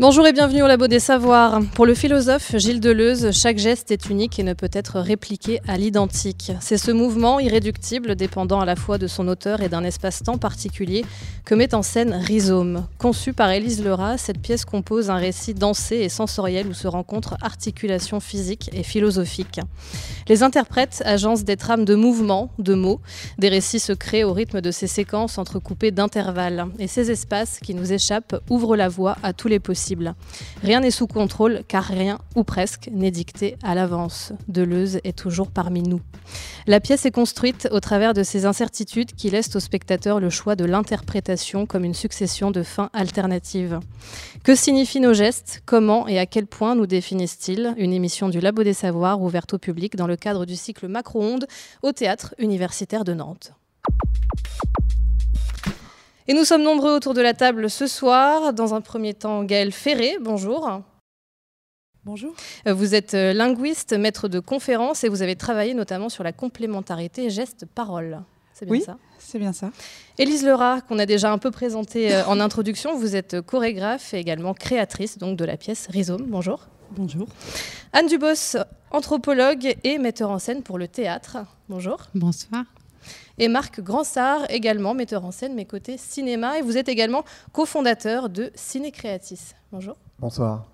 Bonjour et bienvenue au Labo des Savoirs. Pour le philosophe Gilles Deleuze, chaque geste est unique et ne peut être répliqué à l'identique. C'est ce mouvement irréductible, dépendant à la fois de son auteur et d'un espace-temps particulier, que met en scène Rhizome. Conçu par Élise Lerat, cette pièce compose un récit dansé et sensoriel où se rencontrent articulations physiques et philosophiques. Les interprètes agencent des trames de mouvements, de mots, des récits se créent au rythme de ces séquences entrecoupées d'intervalles. Et ces espaces qui nous échappent ouvrent la voie à tous les possibles Rien n'est sous contrôle car rien, ou presque, n'est dicté à l'avance. Deleuze est toujours parmi nous. La pièce est construite au travers de ces incertitudes qui laissent au spectateur le choix de l'interprétation comme une succession de fins alternatives. Que signifient nos gestes? Comment et à quel point nous définissent-ils? Une émission du Labo des Savoirs ouverte au public dans le cadre du cycle Macro-ondes au théâtre universitaire de Nantes. Et nous sommes nombreux autour de la table ce soir. Dans un premier temps, Gaëlle Ferré, bonjour. Bonjour. Euh, vous êtes euh, linguiste, maître de conférences et vous avez travaillé notamment sur la complémentarité geste-parole. C'est bien oui, ça? c'est bien ça. Élise Lerat, qu'on a déjà un peu présentée euh, en introduction, vous êtes chorégraphe et également créatrice donc, de la pièce Rhizome. Bonjour. Bonjour. Anne Dubos, anthropologue et metteur en scène pour le théâtre. Bonjour. Bonsoir et Marc Grandsart, également metteur en scène, mais côté cinéma. Et vous êtes également cofondateur de Ciné Creatis. Bonjour. Bonsoir.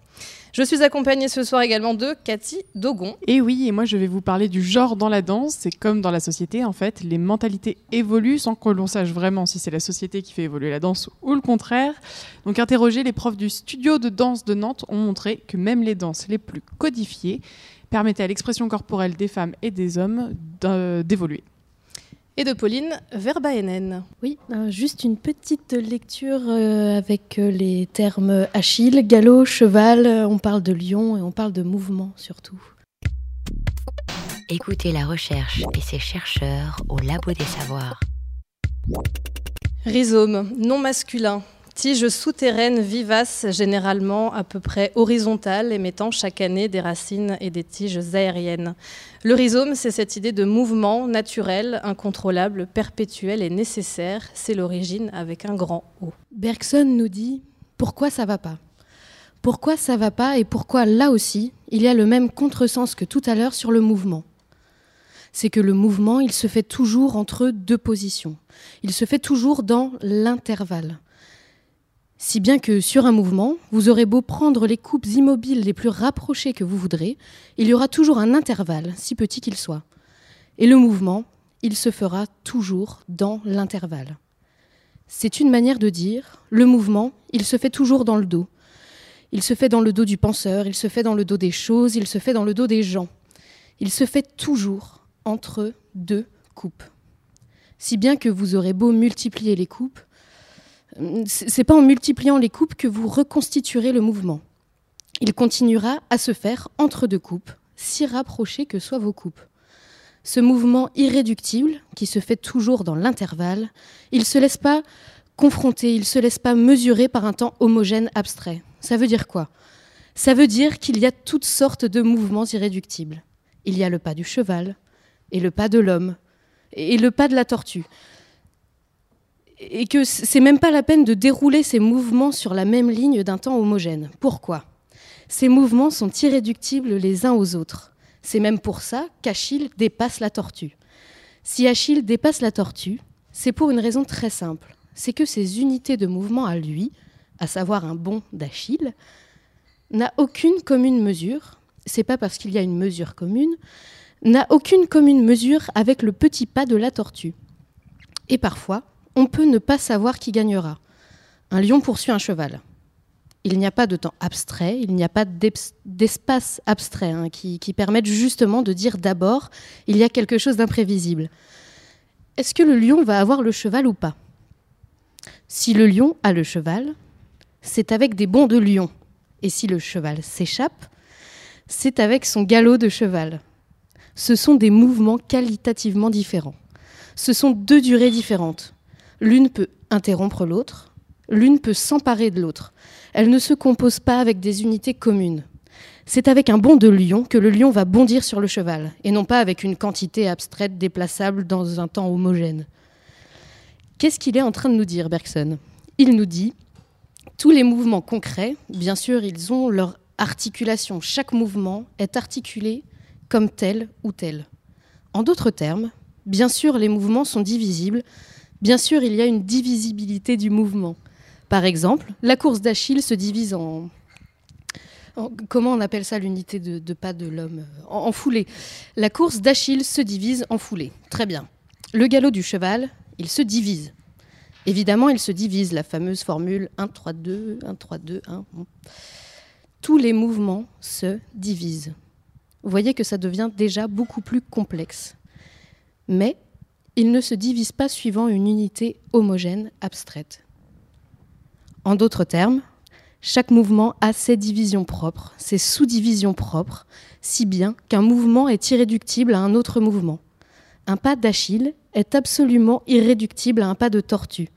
Je suis accompagnée ce soir également de Cathy Dogon. Et oui, et moi je vais vous parler du genre dans la danse. C'est comme dans la société, en fait, les mentalités évoluent sans que l'on sache vraiment si c'est la société qui fait évoluer la danse ou le contraire. Donc interroger les profs du studio de danse de Nantes ont montré que même les danses les plus codifiées permettaient à l'expression corporelle des femmes et des hommes d'évoluer et de Pauline Verbaenen. Oui, euh, juste une petite lecture euh, avec euh, les termes Achille, galop, cheval, on parle de lion et on parle de mouvement surtout. Écoutez la recherche et ses chercheurs au Labo des Savoirs. Rhizome, non masculin, Tige souterraine vivace, généralement à peu près horizontale, émettant chaque année des racines et des tiges aériennes. Le rhizome, c'est cette idée de mouvement naturel, incontrôlable, perpétuel et nécessaire. C'est l'origine avec un grand O. Bergson nous dit pourquoi ça va pas? Pourquoi ça va pas et pourquoi là aussi il y a le même contresens que tout à l'heure sur le mouvement? C'est que le mouvement, il se fait toujours entre deux positions. Il se fait toujours dans l'intervalle. Si bien que sur un mouvement, vous aurez beau prendre les coupes immobiles les plus rapprochées que vous voudrez, il y aura toujours un intervalle, si petit qu'il soit. Et le mouvement, il se fera toujours dans l'intervalle. C'est une manière de dire, le mouvement, il se fait toujours dans le dos. Il se fait dans le dos du penseur, il se fait dans le dos des choses, il se fait dans le dos des gens. Il se fait toujours entre deux coupes. Si bien que vous aurez beau multiplier les coupes, c'est pas en multipliant les coupes que vous reconstituerez le mouvement. Il continuera à se faire entre deux coupes, si rapprochées que soient vos coupes. Ce mouvement irréductible, qui se fait toujours dans l'intervalle, il ne se laisse pas confronter, il ne se laisse pas mesurer par un temps homogène abstrait. Ça veut dire quoi? Ça veut dire qu'il y a toutes sortes de mouvements irréductibles. Il y a le pas du cheval, et le pas de l'homme, et le pas de la tortue et que c'est même pas la peine de dérouler ces mouvements sur la même ligne d'un temps homogène. Pourquoi? Ces mouvements sont irréductibles les uns aux autres. C'est même pour ça qu'Achille dépasse la tortue. Si Achille dépasse la tortue, c'est pour une raison très simple. C'est que ces unités de mouvement à lui, à savoir un bond d'Achille, n'a aucune commune mesure. C'est pas parce qu'il y a une mesure commune, n'a aucune commune mesure avec le petit pas de la tortue. Et parfois, on peut ne pas savoir qui gagnera. Un lion poursuit un cheval. Il n'y a pas de temps abstrait, il n'y a pas d'espace abstrait hein, qui, qui permette justement de dire d'abord il y a quelque chose d'imprévisible. Est-ce que le lion va avoir le cheval ou pas? Si le lion a le cheval, c'est avec des bonds de lion. Et si le cheval s'échappe, c'est avec son galop de cheval. Ce sont des mouvements qualitativement différents. Ce sont deux durées différentes. L'une peut interrompre l'autre, l'une peut s'emparer de l'autre. Elle ne se compose pas avec des unités communes. C'est avec un bond de lion que le lion va bondir sur le cheval, et non pas avec une quantité abstraite déplaçable dans un temps homogène. Qu'est-ce qu'il est en train de nous dire, Bergson? Il nous dit, tous les mouvements concrets, bien sûr, ils ont leur articulation. Chaque mouvement est articulé comme tel ou tel. En d'autres termes, bien sûr, les mouvements sont divisibles, bien sûr, il y a une divisibilité du mouvement. Par exemple, la course d'Achille se divise en, comment on appelle ça l'unité de, pas de l'homme en, foulée. La course d'Achille se divise en foulée. Très bien. Le galop du cheval, il se divise. Évidemment, il se divise, la fameuse formule 1, 3, 2, 1, 3, 2, 1. Tous les mouvements se divisent. Vous voyez que ça devient déjà beaucoup plus complexe. Mais ils ne se divisent pas suivant une unité homogène abstraite. En d'autres termes, chaque mouvement a ses divisions propres, ses sous-divisions propres, si bien qu'un mouvement est irréductible à un autre mouvement. Un pas d'Achille est absolument irréductible à un pas de tortue.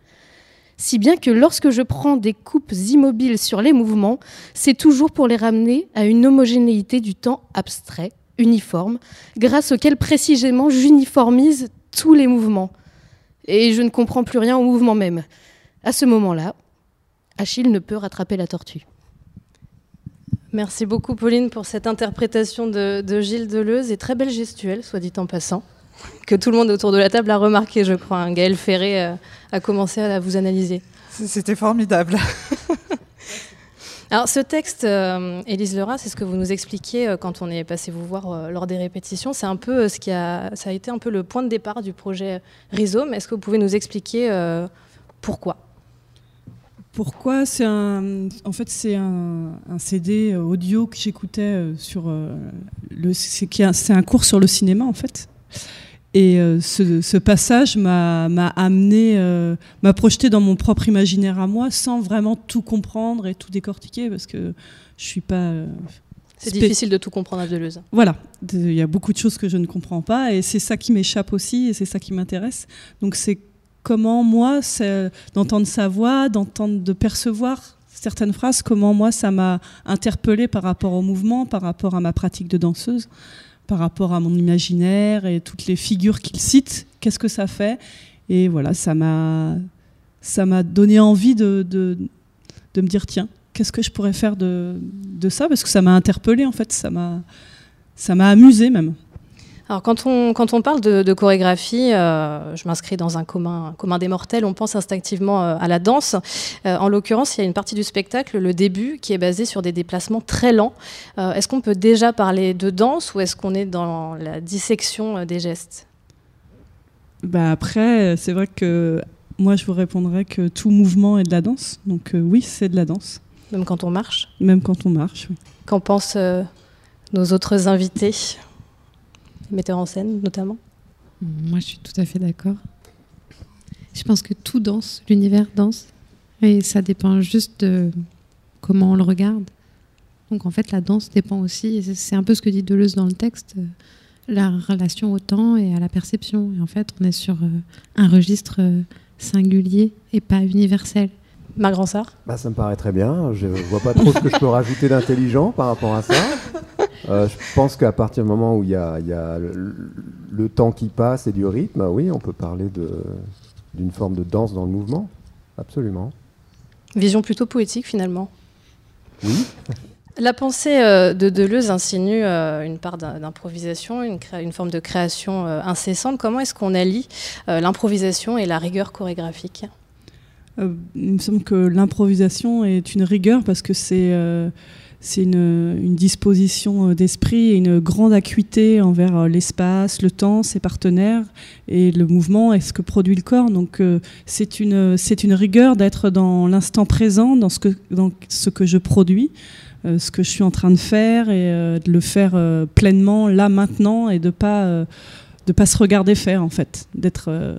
Si bien que lorsque je prends des coupes immobiles sur les mouvements, c'est toujours pour les ramener à une homogénéité du temps abstrait, uniforme, grâce auquel précisément j'uniformise tous les mouvements. Et je ne comprends plus rien au mouvement même. À ce moment-là, Achille ne peut rattraper la tortue. Merci beaucoup Pauline pour cette interprétation de, Gilles Deleuze et très belle gestuelle, soit dit en passant, que tout le monde autour de la table a remarqué, je crois. Hein. Gaël Ferré euh, a commencé à vous analyser. C'était formidable. Alors ce texte, euh, Élise Lerat, c'est ce que vous nous expliquiez euh, quand on est passé vous voir lors des répétitions. C'est un peu ce qui a, ça a été un peu le point de départ du projet Rhizome. Est-ce que vous pouvez nous expliquer pourquoi? Pourquoi? C'est un, en fait, c'est un, CD audio que j'écoutais euh, sur euh, le, c'est un cours sur le cinéma en fait. Et euh, ce, passage m'a amené, m'a projeté dans mon propre imaginaire à moi, sans vraiment tout comprendre et tout décortiquer, parce que je suis pas. c'est difficile de tout comprendre à Deleuze. Voilà, il y a beaucoup de choses que je ne comprends pas, et c'est ça qui m'échappe aussi, et c'est ça qui m'intéresse. Donc c'est comment moi, d'entendre sa voix, d'entendre, de percevoir certaines phrases, comment moi ça m'a interpellé par rapport au mouvement, par rapport à ma pratique de danseuse, par rapport à mon imaginaire et toutes les figures qu'il cite, qu'est-ce que ça fait? Et voilà, ça m'a donné envie de, me dire tiens, qu'est-ce que je pourrais faire de, de ça? Parce que ça m'a interpellé en fait, ça m'a ça m'a amusé même. Alors quand on, quand on parle de, chorégraphie, euh, je m'inscris dans un commun, commun des mortels, on pense instinctivement euh, à la danse. Euh, en l'occurrence, il y a une partie du spectacle, le début, qui est basé sur des déplacements très lents. est-ce qu'on peut déjà parler de danse ou est-ce qu'on est dans la dissection des gestes? Bah Après, c'est vrai que moi, je vous répondrais que tout mouvement est de la danse. Donc oui, c'est de la danse. Même quand on marche? Même quand on marche, oui. Qu'en pensent nos autres invités? Metteur en scène notamment Moi, je suis tout à fait d'accord. Je pense que tout danse, l'univers danse, et ça dépend juste de comment on le regarde. Donc en fait, la danse dépend aussi, c'est un peu ce que dit Deleuze dans le texte, euh, la relation au temps et à la perception. Et en fait, on est sur euh, un registre euh, singulier et pas universel. Marc Ransard bah, Ça me paraît très bien. Je vois pas trop ce que je peux rajouter d'intelligent par rapport à ça. Euh, je pense qu'à partir du moment où il y a, le, temps qui passe et du rythme, oui, on peut parler d'une forme de danse dans le mouvement. Absolument. Vision plutôt poétique finalement. Oui. La pensée euh, de Deleuze insinue euh, une part d'improvisation, une, une, forme de création incessante. Comment est-ce qu'on allie l'improvisation et la rigueur chorégraphique? Il me semble que l'improvisation est une rigueur parce que c'est c'est une, disposition euh, d'esprit et une grande acuité envers euh, l'espace, le temps, ses partenaires et le mouvement et ce que produit le corps. Donc euh, c'est une, c'est une rigueur d'être dans l'instant présent, dans ce que, dans ce que je produis, ce que je suis en train de faire et de le faire pleinement là maintenant et de pas de pas se regarder faire en fait, d'être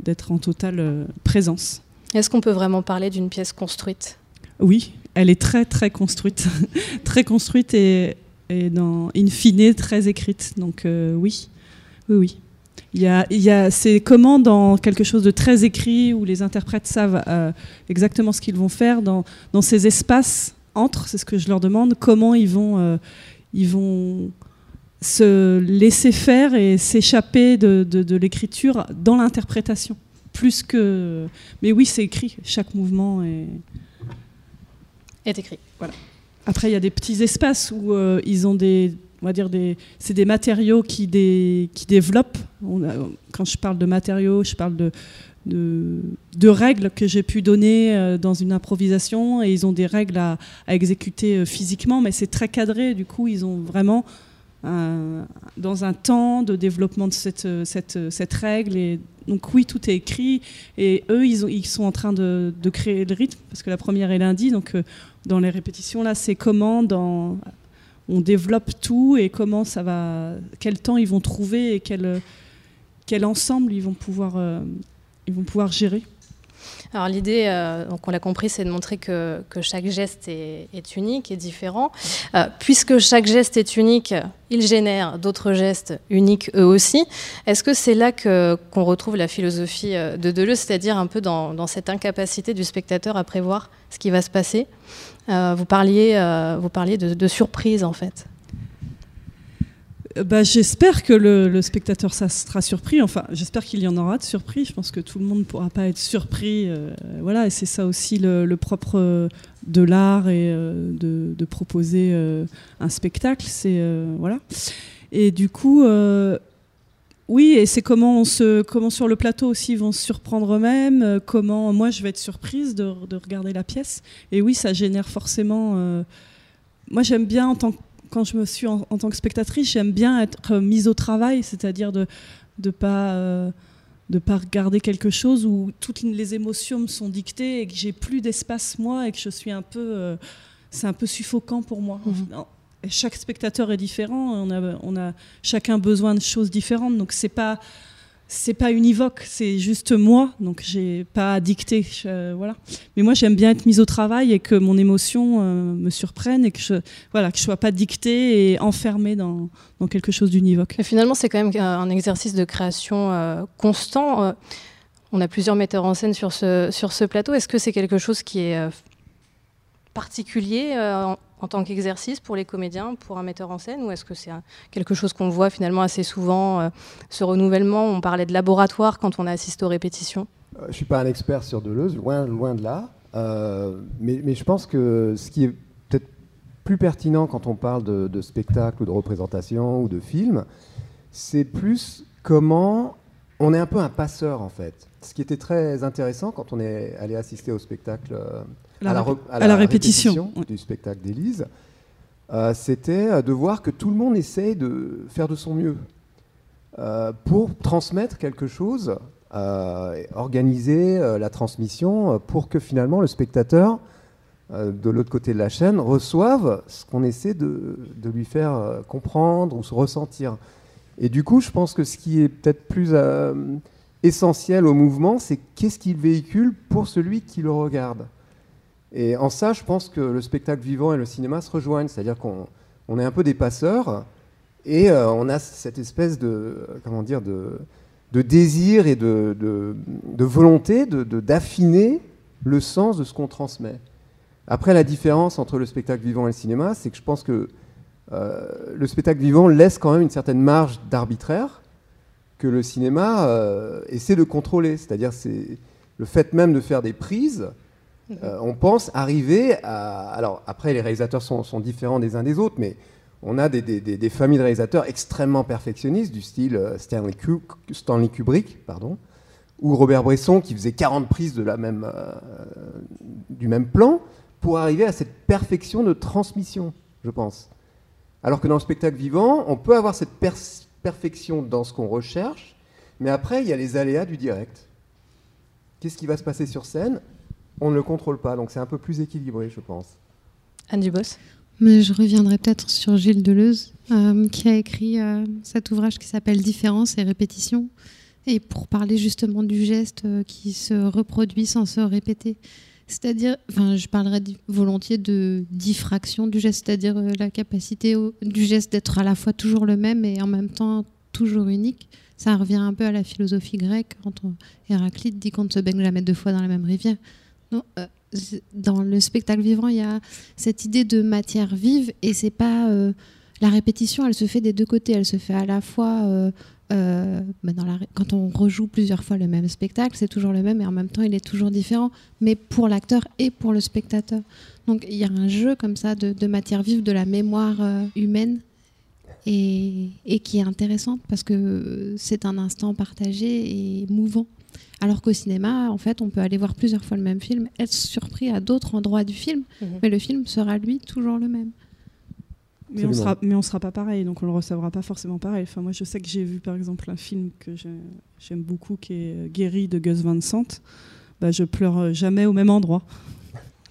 d'être en totale présence. Est-ce qu'on peut vraiment parler d'une pièce construite? Oui, elle est très très construite, très construite et, dans in fine très écrite. Donc euh, oui, oui, oui. Il y a, il y a, c'est comment dans quelque chose de très écrit où les interprètes savent euh, exactement ce qu'ils vont faire dans, ces espaces entre, c'est ce que je leur demande, comment ils vont, euh, ils vont se laisser faire et s'échapper de, de, de l'écriture dans l'interprétation. Plus que. Mais oui, c'est écrit, chaque mouvement est. Est écrit. Voilà. Après, il y a des petits espaces où euh, ils ont des, on va dire des, c'est des matériaux qui, des, qui développent. Quand je parle de matériaux, je parle de, de, règles que j'ai pu donner euh, dans une improvisation et ils ont des règles à, à exécuter euh, physiquement, mais c'est très cadré. Du coup, ils ont vraiment dans un temps de développement de cette, cette, cette règle. Donc oui, tout est écrit et eux, ils, ont- ils sont en train de, créer le rythme parce que la première est lundi, donc euh, dans les répétitions là, c'est comment on développe tout et comment ça va, quel temps ils vont trouver et quel, quel ensemble ils vont pouvoir, euh, ils vont pouvoir gérer. Alors l'idée, euh, donc on l'a compris, c'est de montrer que, que chaque geste est, unique et différent. Euh, puisque chaque geste est unique, il génère d'autres gestes uniques eux aussi. Est-ce que c'est là qu'on retrouve la philosophie euh, de Deleuze, c'est-à-dire un peu dans, cette incapacité du spectateur à prévoir ce qui va se passer? Vous, parliez, de surprise en fait. Bah, j'espère que le, spectateur sera surpris. Enfin, j'espère qu'il y en aura de surpris. Je pense que tout le monde ne pourra pas être surpris. euh, voilà, et c'est ça aussi le, propre euh, de l'art et euh, de, proposer un spectacle. C'est voilà. Et du coup, oui, et c'est comment on se, comment sur le plateau aussi ils vont se surprendre eux-mêmes. comment moi je vais être surprise de, de regarder la pièce. Et oui, ça génère forcément. moi, j'aime bien en tant que quand je me suis en, en tant que spectatrice, j'aime bien être euh, mise au travail, c'est-à-dire de de pas euh, de pas regarder quelque chose où toutes les émotions me sont dictées et que j'ai plus d'espace moi et que je suis un peu euh, c'est un peu suffocant pour moi. Mhm. Chaque spectateur est différent, on a on a chacun besoin de choses différentes, donc c'est pas c'est pas univoque, c'est juste moi, donc j'ai pas à dicter, je- voilà. Mais moi j'aime bien être mise au travail et que mon émotion euh, me surprenne et que je voilà que je sois pas dictée et enfermée dans, dans quelque chose d'univoque. Finalement, c'est quand même un exercice de création euh, constant. Euh, on a plusieurs metteurs en scène sur ce, sur ce plateau. Est-ce que c'est quelque chose qui est euh, particulier euh, en, tant qu'exercice pour les comédiens, pour un metteur en scène, ou est-ce que c'est quelque chose qu'on voit finalement assez souvent, euh, ce renouvellement? On parlait de laboratoire quand on assiste aux répétitions. Euh, Je ne suis pas un expert sur Deleuze, loin, loin de là. Mais, mais je pense que ce qui est peut-être plus pertinent quand on parle de, de spectacle ou de représentation ou de film, c'est plus comment on est un peu un passeur en fait. Ce qui était très intéressant quand on est allé assister au spectacle La à, la, à répétition. Ouais. du spectacle d'Élise, euh, c'était euh, de voir que tout le monde essaye de faire de son mieux euh, pour transmettre quelque chose, euh, organiser la transmission pour que finalement le spectateur de l'autre côté de la chaîne reçoive ce qu'on essaie de, de lui faire comprendre ou se ressentir. Et du coup, je pense que ce qui est peut-être plus essentiel au mouvement, c'est qu'est-ce qu'il véhicule pour celui qui le regarde. Et en ça, je pense que le spectacle vivant et le cinéma se rejoignent, c'est-à-dire qu'on on est un peu des passeurs et euh, on a cette espèce de, euh, comment dire, de, de désir et de, de, de volonté d'affiner le sens de ce qu'on transmet. Après, la différence entre le spectacle vivant et le cinéma, c'est que je pense que euh, le spectacle vivant laisse quand même une certaine marge d'arbitraire que le cinéma essaie de contrôler. C'est-à-dire, c'est le fait même de faire des prises. Euh, on pense arriver à. Alors, après, les réalisateurs sont, différents des uns des autres, mais on a des, familles de réalisateurs extrêmement perfectionnistes, du style euh, Stanley, Ku- Stanley Kubrick, pardon, ou Robert Bresson, qui faisait 40 prises de la même, euh, du même plan, pour arriver à cette perfection de transmission, je pense. Alors que dans le spectacle vivant, on peut avoir cette perfection dans ce qu'on recherche, mais après, il y a les aléas du direct. Qu'est-ce qui va se passer sur scène? On ne le contrôle pas, donc c'est un peu plus équilibré, je pense. Anne Dubos Mais je reviendrai peut-être sur Gilles Deleuze, euh, qui a écrit euh, cet ouvrage qui s'appelle Différence et répétition, et pour parler justement du geste euh, qui se reproduit sans se répéter. C'est-à-dire, enfin, je parlerai volontiers de diffraction du geste, c'est-à-dire euh, la capacité au- du geste d'être à la fois toujours le même et en même temps toujours unique. Ça revient un peu à la philosophie grecque quand Héraclite dit qu'on ne se baigne jamais deux fois dans la même rivière. Euh, dans le spectacle vivant, il y a cette idée de matière vive et c'est pas euh, la répétition, elle se fait des deux côtés. Elle se fait à la fois euh, bah, quand on rejoue plusieurs fois le même spectacle, c'est toujours le même et en même temps il est toujours différent, mais pour l'acteur et pour le spectateur. Donc il y a un jeu comme ça de, matière vive, de la mémoire humaine et, qui est intéressante parce que c'est un instant partagé et mouvant. Alors qu'au cinéma, en fait, on peut aller voir plusieurs fois le même film, être surpris à d'autres endroits du film, mhm. mais le film sera lui toujours le même. Mais on, sera, mais on sera pas pareil, donc on le recevra pas forcément pareil. Enfin, moi, je sais que j'ai vu par exemple un film que j'aime beaucoup, qui est Guéri de Gus Van Sant. Bah, je pleure jamais au même endroit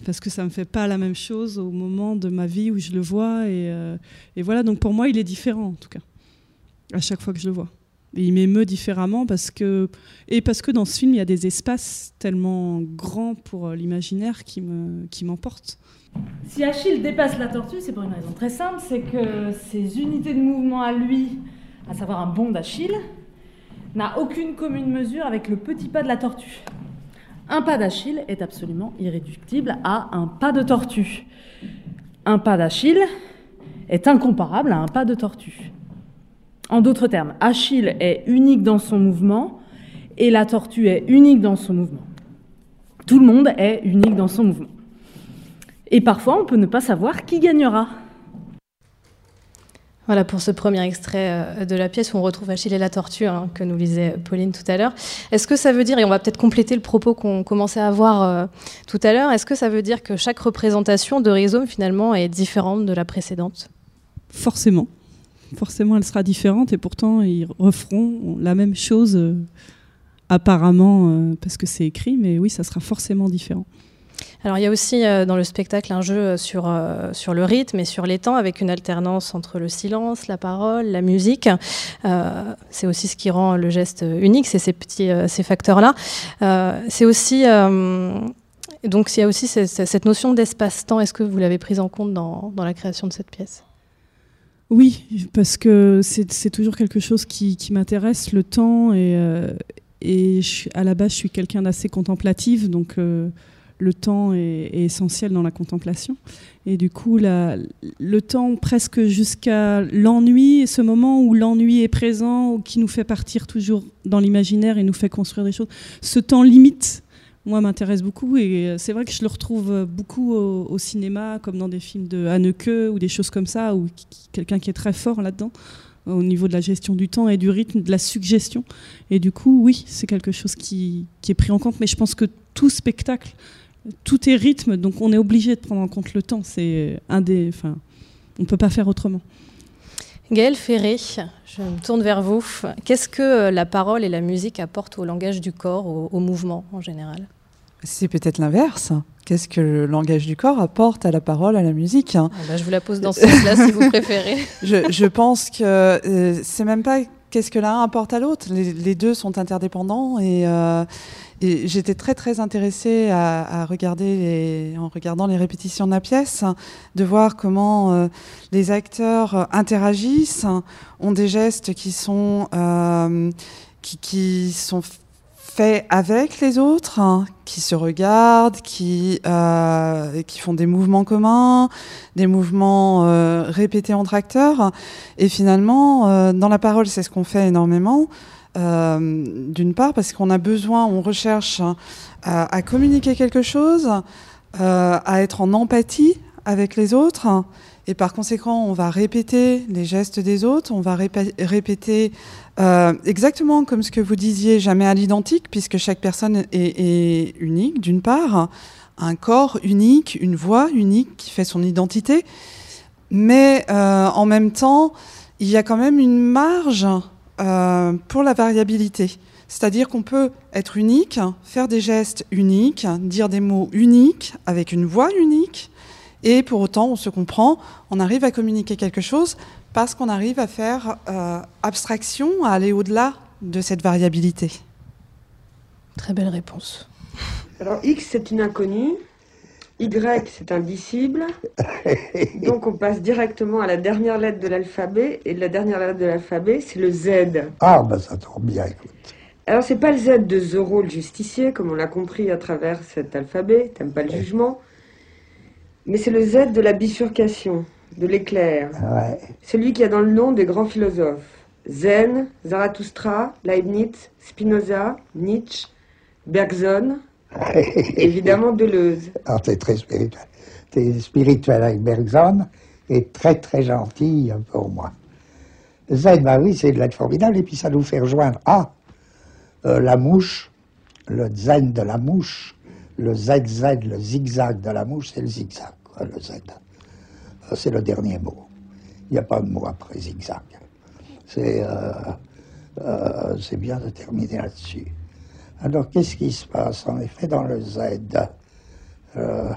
parce que ça me fait pas la même chose au moment de ma vie où je le vois et, euh, et voilà. Donc pour moi, il est différent en tout cas à chaque fois que je le vois. Il m'émeut différemment parce que et parce que dans ce film il y a des espaces tellement grands pour euh, l'imaginaire qui me qui m'emportent. Si Achille dépasse la tortue, c'est pour une raison très simple, c'est que ses unités de mouvement à lui, à savoir un bond d'Achille, n'a aucune commune mesure avec le petit pas de la tortue. Un pas d'Achille est absolument irréductible à un pas de tortue. Un pas d'Achille est incomparable à un pas de tortue. En d'autres termes, Achille est unique dans son mouvement et la tortue est unique dans son mouvement. Tout le monde est unique dans son mouvement. Et parfois, on peut ne pas savoir qui gagnera. Voilà pour ce premier extrait euh, de la pièce où on retrouve Achille et la tortue hein, que nous lisait Pauline tout à l'heure. Est-ce que ça veut dire, et on va peut-être compléter le propos qu'on commençait à voir euh, tout à l'heure, est-ce que ça veut dire que chaque représentation de Rhizome finalement est différente de la précédente? Forcément forcément elle sera différente et pourtant ils referont la même chose euh, apparemment euh, parce que c'est écrit, mais oui, ça sera forcément différent. Alors il y a aussi euh, dans le spectacle un jeu sur, sur le rythme et sur les temps avec une alternance entre le silence, la parole, la musique. c'est aussi ce qui rend le geste unique, c'est ces petits ces facteurs-là. c'est aussi donc il y a aussi cette, notion d'espace-temps. Est-ce que vous l'avez prise en compte dans, dans la création de cette pièce? Oui, parce que c'est toujours quelque chose qui, m'intéresse, le temps. Et, euh, à la base, je suis quelqu'un d'assez contemplatif, donc euh, le temps est, essentiel dans la contemplation. Et du coup, le temps presque jusqu'à l'ennui, ce moment où l'ennui est présent, qui nous fait partir toujours dans l'imaginaire et nous fait construire des choses, ce temps limite moi, m'intéresse beaucoup. Et euh, c'est vrai que je le retrouve euh, beaucoup au, cinéma, comme dans des films de Haneke ou des choses comme ça, ou quelqu'un qui est très fort là-dedans, au niveau de la gestion du temps et du rythme, de la suggestion. Et du coup, oui, c'est quelque chose qui, est pris en compte. Mais je pense que tout spectacle, tout est rythme, donc on est obligé de prendre en compte le temps. C'est un des. Enfin, on ne peut pas faire autrement. Gaëlle Ferré, je me tourne vers vous. Qu'est-ce que euh, la parole et la musique apportent au langage du corps, au, mouvement en général? C'est peut-être l'inverse. Qu'est-ce que le langage du corps apporte à la parole, à la musique? Ah bah, Je vous la pose dans ce sens-là si vous préférez. je, pense que euh, c'est même pas qu'est-ce que l'un apporte à l'autre? Les, deux sont interdépendants et, euh, j'étais très très intéressée à, regarder en regardant les répétitions de la pièce, de voir comment euh, les acteurs interagissent, ont des gestes qui sont euh, qui, sont faits avec les autres, qui se regardent, qui, euh, qui font des mouvements communs, des mouvements répétés entre acteurs. Et finalement, dans la parole, c'est ce qu'on fait énormément. Euh, d'une part parce qu'on a besoin, on recherche hein, à, communiquer quelque chose, euh, à être en empathie avec les autres. Et par conséquent, on va répéter les gestes des autres, on va répéter euh, exactement comme ce que vous disiez, jamais à l'identique, puisque chaque personne est, unique, d'une part, un corps unique, une voix unique qui fait son identité, mais en même temps, il y a quand même une marge euh, pour la variabilité. C'est-à-dire qu'on peut être unique, faire des gestes uniques, dire des mots uniques, avec une voix unique, et pour autant on se comprend, on arrive à communiquer quelque chose parce qu'on arrive à faire euh, abstraction, à aller au-delà de cette variabilité. Très belle réponse. Alors X, c'est une inconnue. Y, c'est indicible. Donc on passe directement à la dernière lettre de l'alphabet. Et la dernière lettre de l'alphabet, c'est le Z. Ah, ben ça tombe bien, écoute. Alors c'est pas le Z de Zorro le justicier, comme on l'a compris à travers cet alphabet. T'aimes pas le jugement. Mais c'est le Z de la bifurcation, de l'éclair. Ouais. Celui qui a dans le nom des grands philosophes. Zen, Zarathustra, Leibniz, Spinoza, Nietzsche, Bergson, évidemment Deleuze. Alors, t'es très spirituel. T'es spirituel avec Bergson et très très gentil pour moi. Zen, bah oui, c'est de l'être formidable et puis ça nous fait rejoindre Ah, euh, la mouche, le zen de la mouche, le ZZ, le zigzag de la mouche, c'est le zigzag, quoi, le Z. C'est le dernier mot. Il n'y a pas de mot après zigzag. C'est euh, euh, c'est bien de terminer là-dessus. Alors, qu'est-ce qui se passe? En effet, dans le Z, euh,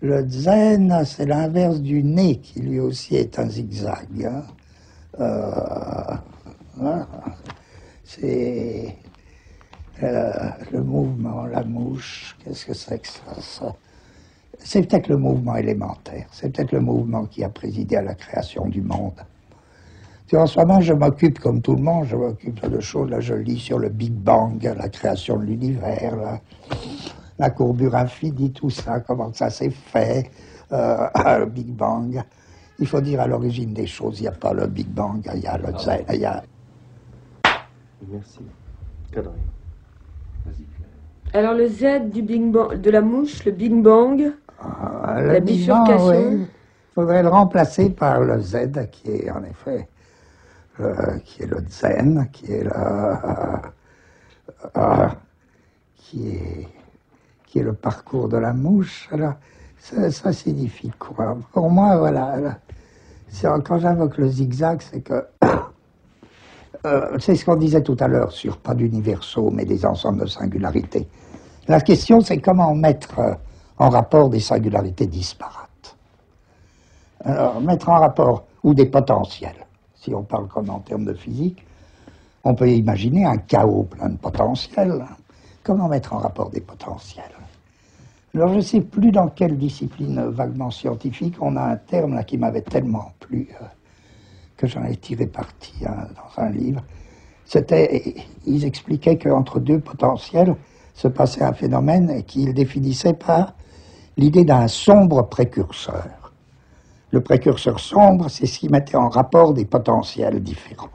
le zen, c'est l'inverse du nez, qui lui aussi est un zigzag. hein. C'est le mouvement, la mouche, qu'est-ce que c'est que ça, ça? C'est peut-être le mouvement élémentaire, c'est peut-être le mouvement qui a présidé à la création du monde. Tu vois, en ce moment, je m'occupe, comme tout le monde, je m'occupe de choses. Là, je lis sur le Big Bang, la création de l'univers, la, la courbure infinie, tout ça, comment ça s'est fait, euh, le Big Bang. Il faut dire à l'origine des choses, il n'y a pas le Big Bang, il y a le Zen, il y a... Merci. Cadré. Alors le Z du Big Bang, de la mouche, le Big Bang, La Bang, bifurcation. oui. Il faudrait le remplacer par le Z, qui est en effet le- qui est le Zen, qui est le, euh, euh, qui est qui est le parcours de la mouche. Alors, ça, ça signifie quoi? Pour moi, voilà. là, quand j'invoque le zigzag, c'est que euh, c'est ce qu'on disait tout à l'heure sur pas d'universaux, mais des ensembles de singularités. La question, c'est comment mettre euh, en rapport des singularités disparates. Alors, mettre en rapport, ou des potentiels, si on parle comme en termes de physique, on peut imaginer un chaos plein de potentiels. Comment mettre en rapport des potentiels? Alors, je ne sais plus dans quelle discipline vaguement scientifique, on a un terme qui m'avait tellement plu euh, que j'en ai tiré parti hein, dans un livre. C'était, ils expliquaient qu'entre deux potentiels se passait un phénomène qu'ils définissaient par l'idée d'un sombre précurseur. Le précurseur sombre, c'est ce qui mettait en rapport des potentiels différents.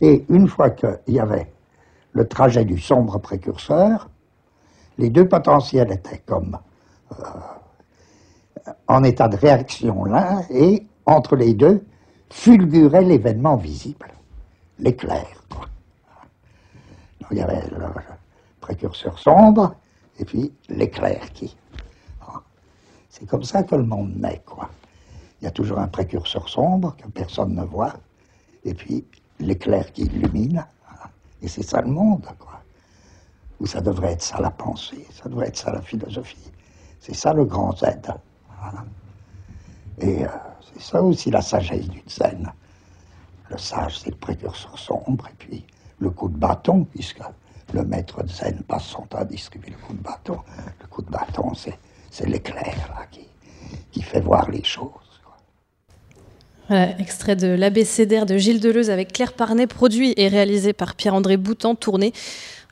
Et une fois qu'il y avait le trajet du sombre précurseur, les deux potentiels étaient comme euh, en état de réaction l'un, et entre les deux fulgurait l'événement visible, l'éclair. il y avait le précurseur sombre, et puis l'éclair qui. C'est comme ça que le monde naît, quoi. Il y a toujours un précurseur sombre que personne ne voit, et puis l'éclair qui illumine. hein. Et c'est ça le monde, quoi. Ou ça devrait être ça la pensée, ça devrait être ça la philosophie. C'est ça le grand Z. voilà. Et euh, c'est ça aussi la sagesse du zen. Le sage, c'est le précurseur sombre, et puis le coup de bâton, puisque le maître de zen passe son temps à distribuer le coup de bâton. Le coup de bâton, c'est, l'éclair là, qui, qui fait voir les choses. Voilà, extrait de l'abécédaire de Gilles Deleuze avec Claire Parnet, produit et réalisé par Pierre-André Boutan, tourné.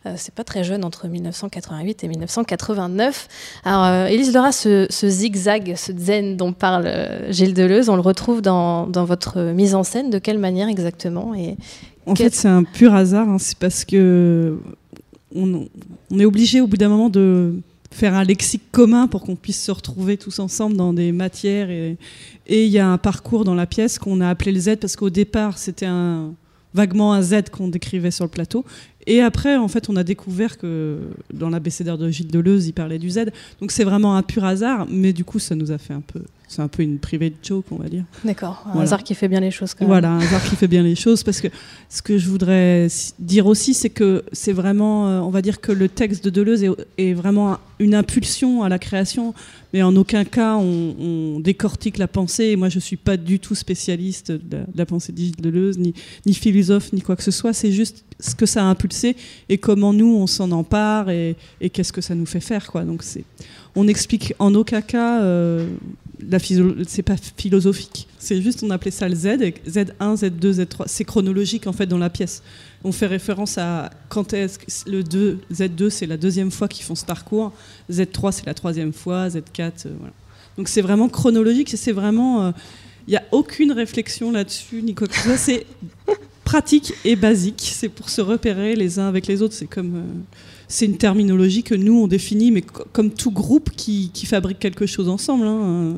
euh, c'est pas très jeune, entre 1988 et 1989. Alors, euh, Élise Laura, ce, ce zigzag, ce zen dont parle euh, Gilles Deleuze, on le retrouve dans, dans votre mise en scène. De quelle manière exactement et En quel- fait, c'est un pur hasard. hein. C'est parce que on, est obligé au bout d'un moment de faire un lexique commun pour qu'on puisse se retrouver tous ensemble dans des matières. Et et il y a un parcours dans la pièce qu'on a appelé le Z parce qu'au départ, c'était un, vaguement un Z qu'on décrivait sur le plateau. Et après, en fait, on a découvert que dans l'abécédaire de Gilles Deleuze, il parlait du Z. Donc c'est vraiment un pur hasard, mais du coup, ça nous a fait un peu c'est un peu une private joke, on va dire. D'accord, un Voilà. hasard qui fait bien les choses quand même. Voilà, un hasard qui fait bien les choses. Parce que ce que je voudrais dire aussi, c'est que c'est vraiment, euh, on va dire que le texte de Deleuze est, est vraiment un- une impulsion à la création, mais en aucun cas on, on décortique la pensée. Et moi, je suis pas du tout spécialiste de la, de la pensée de Deleuze, ni, ni philosophe, ni quoi que ce soit. C'est juste ce que ça a impulsé et comment nous on s'en empare et, et qu'est-ce que ça nous fait faire, quoi. Donc on n'explique en aucun cas. euh, la c'est pas philosophique. C'est juste, on appelait ça le Z, et Z1, Z2, Z3. C'est chronologique en fait dans la pièce. On fait référence à quand est-ce que le 2, Z2, c'est la deuxième fois qu'ils font ce parcours. Z3, c'est la troisième fois. Z4, euh, voilà. Donc c'est vraiment chronologique c'est vraiment. Il n'y a aucune réflexion là-dessus, ni quoi que ce soit. C'est pratique et basique. C'est pour se repérer les uns avec les autres. C'est comme. Euh, c'est une terminologie que nous on définit, mais co- comme tout groupe qui, qui fabrique quelque chose ensemble. hein, euh,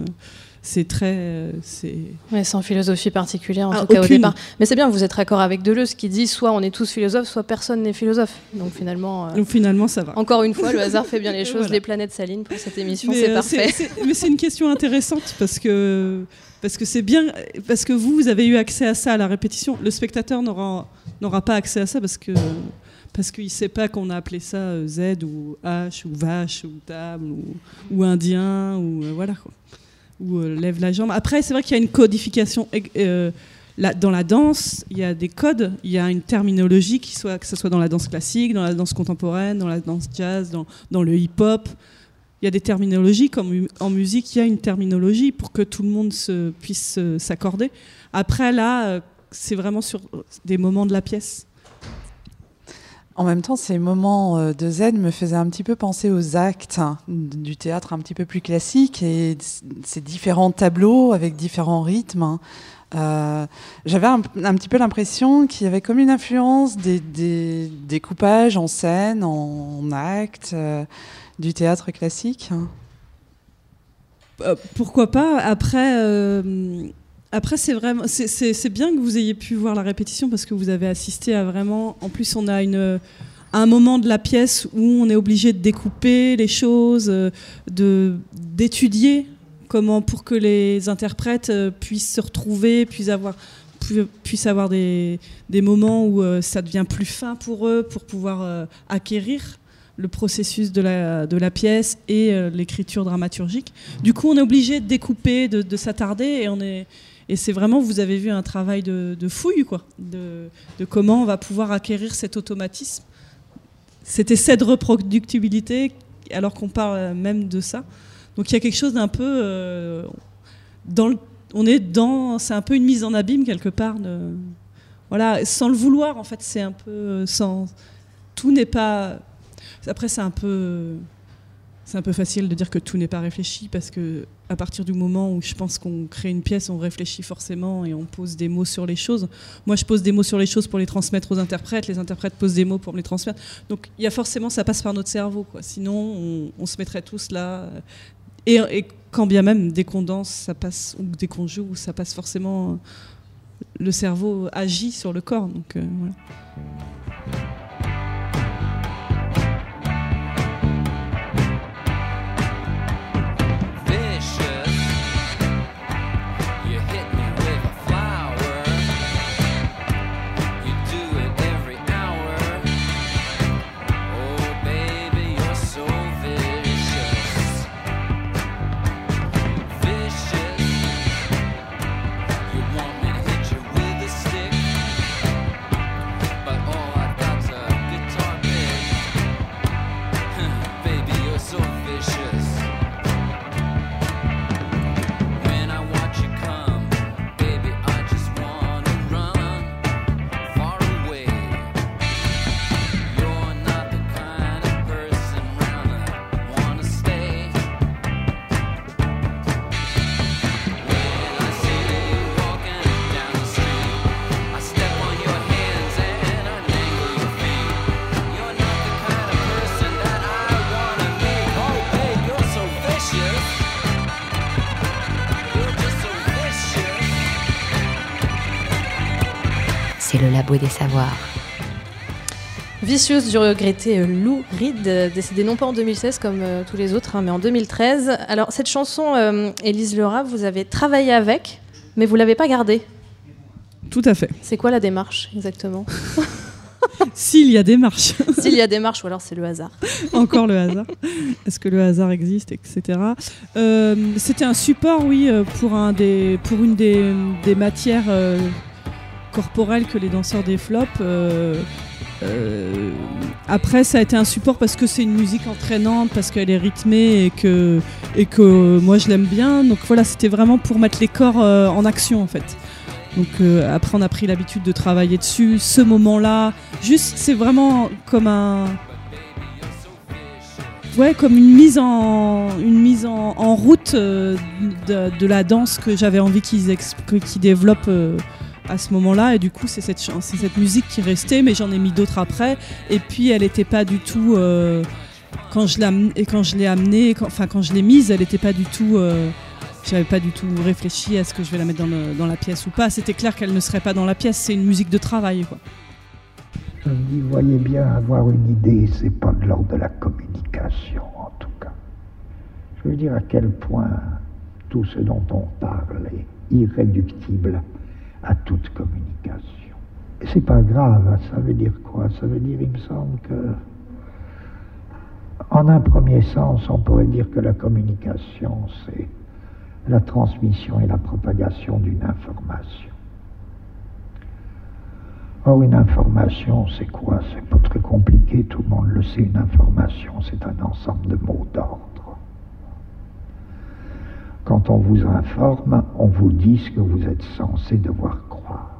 c'est très. euh, c'est Ouais, sans philosophie particulière en Ah, tout cas au départ. Mais c'est bien, vous êtes raccord avec Deleuze qui dit soit on est tous philosophes, soit personne n'est philosophe. Donc finalement, euh, Donc finalement, ça va. encore une fois, le hasard fait bien les choses, Voilà. les planètes s'alignent pour cette émission, Mais, c'est euh, parfait. c'est- mais c'est une question intéressante parce que parce que c'est bien parce que vous vous avez eu accès à ça à la répétition. Le spectateur n'aura n'aura pas accès à ça parce que parce qu'il sait pas qu'on a appelé ça euh, Z ou H ou vache ou table ou, indien ou euh, voilà quoi. ou euh, lève la jambe. Après c'est vrai qu'il y a une codification dans la danse, il y a des codes, il y a une terminologie qui soit que ce soit dans la danse classique, dans la danse contemporaine, dans la danse jazz, dans, le hip-hop. Il y a des terminologies, comme en musique, il y a une terminologie pour que tout le monde se, puisse s'accorder. Après, là, c'est vraiment sur des moments de la pièce. En même temps, ces moments euh, de zen me faisaient un petit peu penser aux actes hein, du théâtre un petit peu plus classique et ces différents tableaux avec différents rythmes. hein. Euh, J'avais un, petit peu l'impression qu'il y avait comme une influence des, des découpages en scène, en, actes euh, du théâtre classique. hein. Pourquoi pas? Après, après c'est vraiment, c'est- bien que vous ayez pu voir la répétition parce que vous avez assisté à vraiment. En plus, on a une un moment de la pièce où on est obligé de découper les choses, euh, de d'étudier comment pour que les interprètes euh, puissent se retrouver, puissent avoir pu- puissent avoir des, des moments où euh, ça devient plus fin pour eux, pour pouvoir acquérir le processus de la, de la pièce et l'écriture dramaturgique. Du coup, on est obligé de découper, de, de s'attarder, et on est et c'est vraiment, vous avez vu un travail de, fouille, quoi, de, comment on va pouvoir acquérir cet automatisme, cet essai de reproductibilité, alors qu'on parle même de ça. Donc il y a quelque chose d'un peu euh, on est dans, c'est un peu une mise en abîme quelque part. Voilà, sans le vouloir, en fait, c'est un peu euh. Tout n'est pas. Après, c'est un peu. C'est un peu facile de dire que tout n'est pas réfléchi parce que à partir du moment où je pense qu'on crée une pièce, on réfléchit forcément et on pose des mots sur les choses. Moi, je pose des mots sur les choses pour les transmettre aux interprètes. Les interprètes posent des mots pour me les transmettre. Donc, il y a forcément, ça passe par notre cerveau, quoi. Sinon, on, se mettrait tous là. Et, et quand bien même, dès qu'on danse, ça passe ou dès qu'on joue, ça passe forcément. Le cerveau agit sur le corps, donc euh, voilà. Labo des savoirs. Vicieuse du regretté Lou Reed, décédé non pas en 2016 comme euh, tous les autres, hein, mais en 2013. Alors cette chanson, euh, Élise Lerat, vous avez travaillé avec, mais vous l'avez pas gardée. Tout à fait. C'est quoi la démarche exactement? S'il y a des marches. S'il y a démarche ou alors c'est le hasard. Encore le hasard. Est-ce que le hasard existe, etc. Euh, C'était un support, oui, euh, pour, un des, pour une des, des matières corporelles que les danseurs développent. Euh, euh, après, ça a été un support parce que c'est une musique entraînante, parce qu'elle est rythmée et que, et que moi je l'aime bien. Donc voilà, c'était vraiment pour mettre les corps euh, en action en fait. Donc après, on a pris l'habitude de travailler dessus. Ce moment-là, juste, c'est vraiment comme un, ouais, comme une mise en, une mise en, en route de, la danse que j'avais envie qu'ils développent à ce moment-là. Et du coup, c'est cette, musique qui restait, mais j'en ai mis d'autres après. Et puis, elle n'était pas du tout. euh, quand je l'ai amenée- enfin quand je l'ai mise, elle n'était pas du tout. euh, j'avais pas du tout réfléchi à ce que je vais la mettre dans, la pièce ou pas. C'était clair qu'elle ne serait pas dans la pièce. C'est une musique de travail, quoi. Je me voyez bien, avoir une idée, c'est pas de l'ordre de la communication, en tout cas. Je veux dire à quel point tout ce dont on parle est irréductible à toute communication. Et c'est pas grave, hein, ça veut dire quoi? Ça veut dire, il me semble que, en un premier sens, on pourrait dire que la communication, c'est la transmission et la propagation d'une information. Or, une information, c'est quoi? C'est pas très compliqué, tout le monde le sait. Une information, c'est un ensemble de mots d'ordre. Quand on vous informe, on vous dit ce que vous êtes censé devoir croire.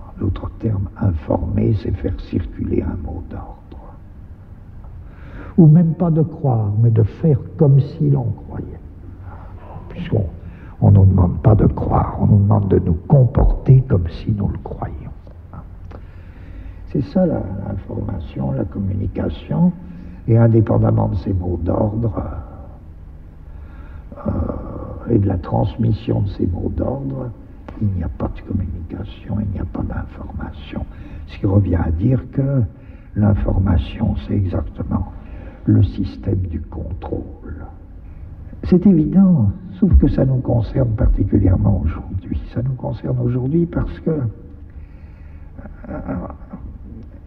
En d'autres termes, informer, c'est faire circuler un mot d'ordre. Ou même pas de croire, mais de faire comme si l'on croyait. Puisqu'on on ne nous demande pas de croire, on nous demande de nous comporter comme si nous le croyions. C'est ça l'information, la communication, et indépendamment de ces mots d'ordre et de la transmission de ces mots d'ordre, il n'y a pas de communication, il n'y a pas d'information. Ce qui revient à dire que l'information, c'est exactement le système du contrôle. C'est évident, sauf que ça nous concerne particulièrement aujourd'hui. Ça nous concerne aujourd'hui parce que euh,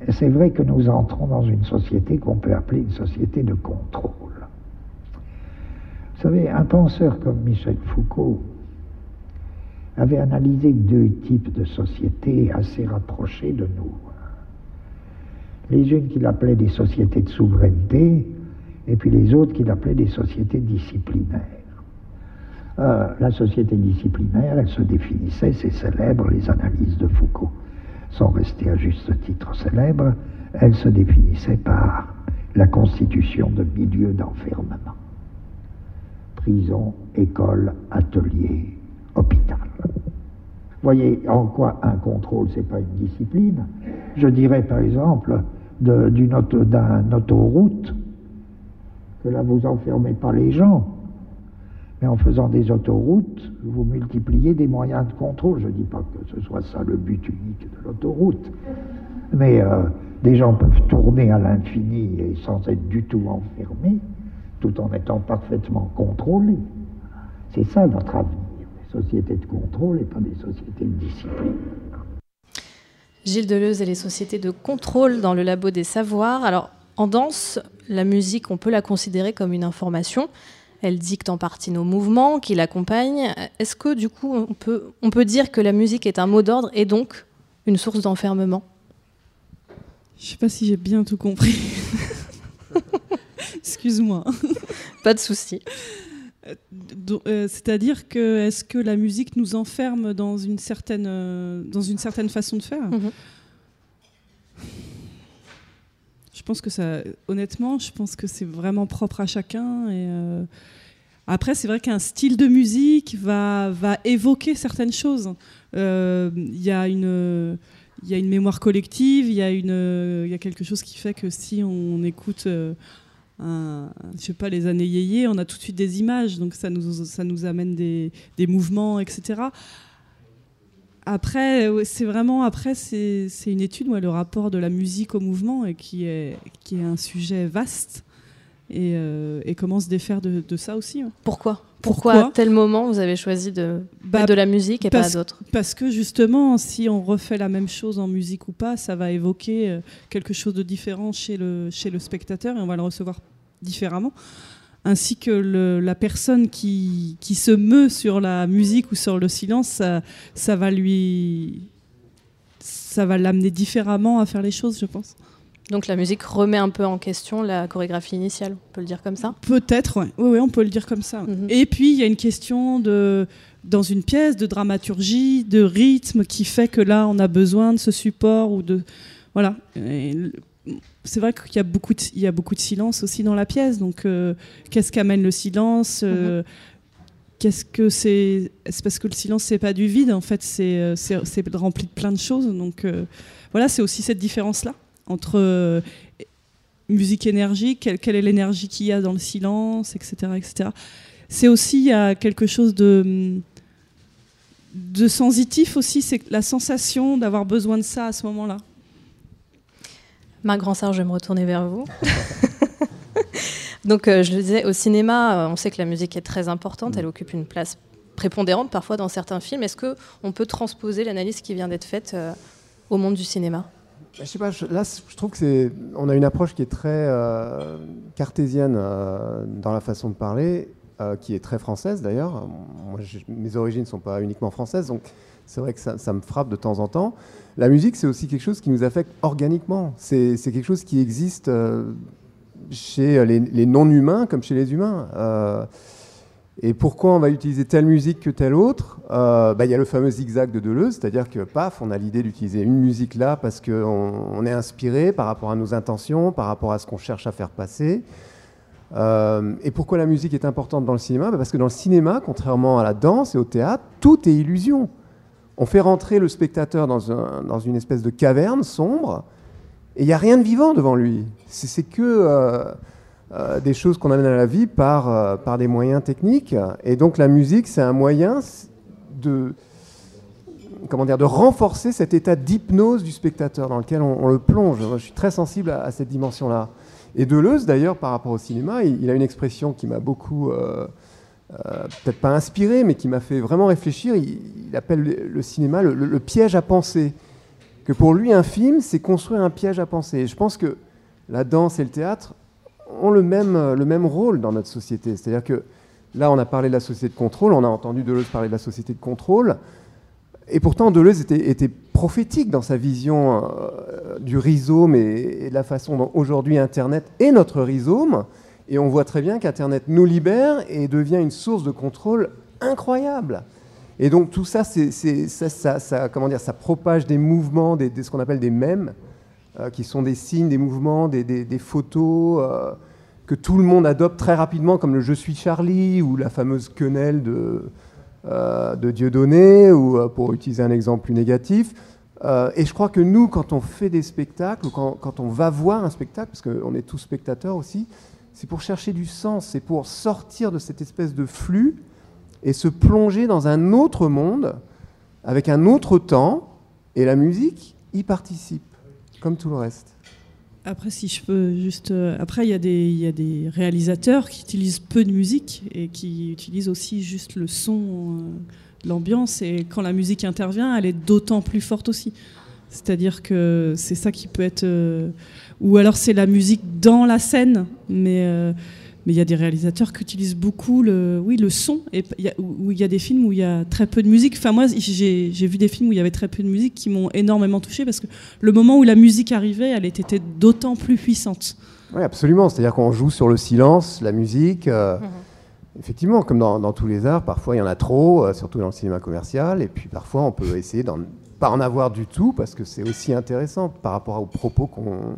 c'est vrai que nous entrons dans une société qu'on peut appeler une société de contrôle. Vous savez, un penseur comme Michel Foucault avait analysé deux types de sociétés assez rapprochées de nous. Les unes qu'il appelait des sociétés de souveraineté, et puis les autres qu'il appelait des sociétés disciplinaires. Euh, la société disciplinaire, elle se définissait, c'est célèbre, les analyses de Foucault sont restées à juste titre célèbres, elle se définissait par la constitution de milieux d'enfermement. Prison, école, atelier, hôpital. Voyez en quoi un contrôle, c'est pas une discipline? Je dirais par exemple d'une auto- d'un autoroute que là vous enfermez pas les gens, mais en faisant des autoroutes, vous multipliez des moyens de contrôle. Je ne dis pas que ce soit ça le but unique de l'autoroute, mais euh, des gens peuvent tourner à l'infini et sans être du tout enfermés, tout en étant parfaitement contrôlés. C'est ça notre avenir, des sociétés de contrôle et pas des sociétés de discipline. Gilles Deleuze et les sociétés de contrôle dans le labo des savoirs. Alors, en danse, la musique, on peut la considérer comme une information. Elle dicte en partie nos mouvements qui l'accompagnent. Est-ce que, du coup, on peut, on peut dire que la musique est un mot d'ordre et donc une source d'enfermement? Je sais pas si j'ai bien tout compris. Excuse-moi. Pas de souci. Euh, euh, C'est-à-dire que est-ce que la musique nous enferme dans une certaine, euh, dans une certaine façon de faire? Mhm. Je pense que ça, honnêtement, je pense que c'est vraiment propre à chacun. Et euh, après, c'est vrai qu'un style de musique va, va évoquer certaines choses. Euh, Il y a une, il y a une mémoire collective, il y a une, il y a quelque chose qui fait que si on écoute. Euh, un- je sais pas, les années yéyé, on a tout de suite des images, donc ça nous, ça nous amène des, des mouvements, etc. Après, c'est vraiment après c'est une étude, ouais, le rapport de la musique au mouvement et qui est qui est un sujet vaste et, euh, et comment se défaire de, de ça aussi. Pourquoi? Pourquoi? À tel moment vous avez choisi de Bah, de la musique et pas d'autres? Parce que justement, si on refait la même chose en musique ou pas, ça va évoquer euh, quelque chose de différent chez le, chez le spectateur et on va le recevoir différemment. Ainsi que le- la personne qui, qui se meut sur la musique ou sur le silence, ça, ça va lui. Ça va l'amener différemment à faire les choses, je pense. Donc la musique remet un peu en question la chorégraphie initiale, on peut le dire comme ça? Peut-être, ouais. Oui, oui, on peut le dire comme ça. ouais. Mhm. Et puis, il y a une question de, dans une pièce de dramaturgie, de rythme qui fait que là, on a besoin de ce support ou de. Voilà. Et C'est vrai qu'il y, a beaucoup de- il y a beaucoup de silence aussi dans la pièce. Donc, euh, qu'est-ce qu'amène le silence euh, Qu'est-ce que c'est C'est parce que le silence, c'est pas du vide. En fait, c'est euh, rempli de plein de choses. Donc, euh, voilà, c'est aussi cette différence-là entre euh, musique énergique, quelle, quelle est l'énergie qu'il y a dans le silence, etc. etc. C'est aussi il y a quelque chose de, de sensitif aussi, c'est la sensation d'avoir besoin de ça à ce moment-là. Marc Gransard, je vais me retourner vers vous. Donc, euh, je le disais, au cinéma, euh, on sait que la musique est très importante. Elle occupe une place prépondérante parfois dans certains films. Est-ce que on peut transposer l'analyse qui vient d'être faite euh, au monde du cinéma? Je sais pas, je- là je trouve que c'est, on a une approche qui est très cartésienne dans la façon de parler, qui est très française d'ailleurs. Moi, mes origines ne sont pas uniquement françaises, donc c'est vrai que ça, me frappe de temps en temps. La musique, c'est aussi quelque chose qui nous affecte organiquement. C'est quelque chose qui existe euh, chez les, non-humains comme chez les humains. Euh, et pourquoi on va utiliser telle musique que telle autre? Euh, bah, Il y a le fameux zigzag de Deleuze, c'est-à-dire que paf, on a l'idée d'utiliser une musique là parce qu'on on est inspiré par rapport à nos intentions, par rapport à ce qu'on cherche à faire passer. Et pourquoi la musique est importante dans le cinéma? Bah, Parce que dans le cinéma, contrairement à la danse et au théâtre, tout est illusion. On fait rentrer le spectateur dans, un- dans une espèce de caverne sombre et il n'y a rien de vivant devant lui. C'est que euh, euh, des choses qu'on amène à la vie par, euh, par des moyens techniques. Et donc la musique, c'est un moyen de, comment dire, de renforcer cet état d'hypnose du spectateur dans lequel on, le plonge. Je suis très sensible à, cette dimension-là. Et Deleuze, d'ailleurs, par rapport au cinéma, il a une expression qui m'a beaucoup, euh, peut-être pas inspiré, mais qui m'a fait vraiment réfléchir. Il, appelle le, cinéma le, piège à penser. Que pour lui, un film, c'est construire un piège à penser. Et je pense que la danse et le théâtre ont le même, euh, le même rôle dans notre société. C'est-à-dire que là, on a parlé de la société de contrôle, on a entendu Deleuze parler de la société de contrôle. Et pourtant, Deleuze était, était prophétique dans sa vision euh, du rhizome et, et de la façon dont aujourd'hui Internet est notre rhizome. Et on voit très bien qu'Internet nous libère et devient une source de contrôle incroyable. Et donc tout ça, ça, propage des mouvements, ce qu'on appelle des mèmes, euh, qui sont des signes, des mouvements, des, photos euh, que tout le monde adopte très rapidement, comme le Je suis Charlie ou la fameuse quenelle de, euh, de Dieudonné, ou euh, pour utiliser un exemple plus négatif. Et je crois que nous, quand on fait des spectacles, ou quand on va voir un spectacle, parce qu'on est tous spectateurs aussi, c'est pour chercher du sens, c'est pour sortir de cette espèce de flux et se plonger dans un autre monde, avec un autre temps, et la musique y participe, comme tout le reste. Après, si je peux juste. euh, après, il y, a des- il y a des réalisateurs qui utilisent peu de musique et qui utilisent aussi juste le son, euh, l'ambiance. Et quand la musique intervient, elle est d'autant plus forte aussi. C'est-à-dire que c'est ça qui peut être. Ou alors c'est la musique dans la scène, mais. euh, mais il y a des réalisateurs qui utilisent beaucoup le, oui, le son, et il y a- où il y a des films où il y a très peu de musique. Enfin, moi, j'ai vu des films où il y avait très peu de musique qui m'ont énormément touché parce que le moment où la musique arrivait, elle était d'autant plus puissante. Oui, absolument. C'est-à-dire qu'on joue sur le silence, la musique. euh, Effectivement, comme dans, dans tous les arts, parfois il y en a trop, euh, surtout dans le cinéma commercial, et puis parfois on peut essayer d'en pas en avoir du tout parce que c'est aussi intéressant par rapport aux propos qu'on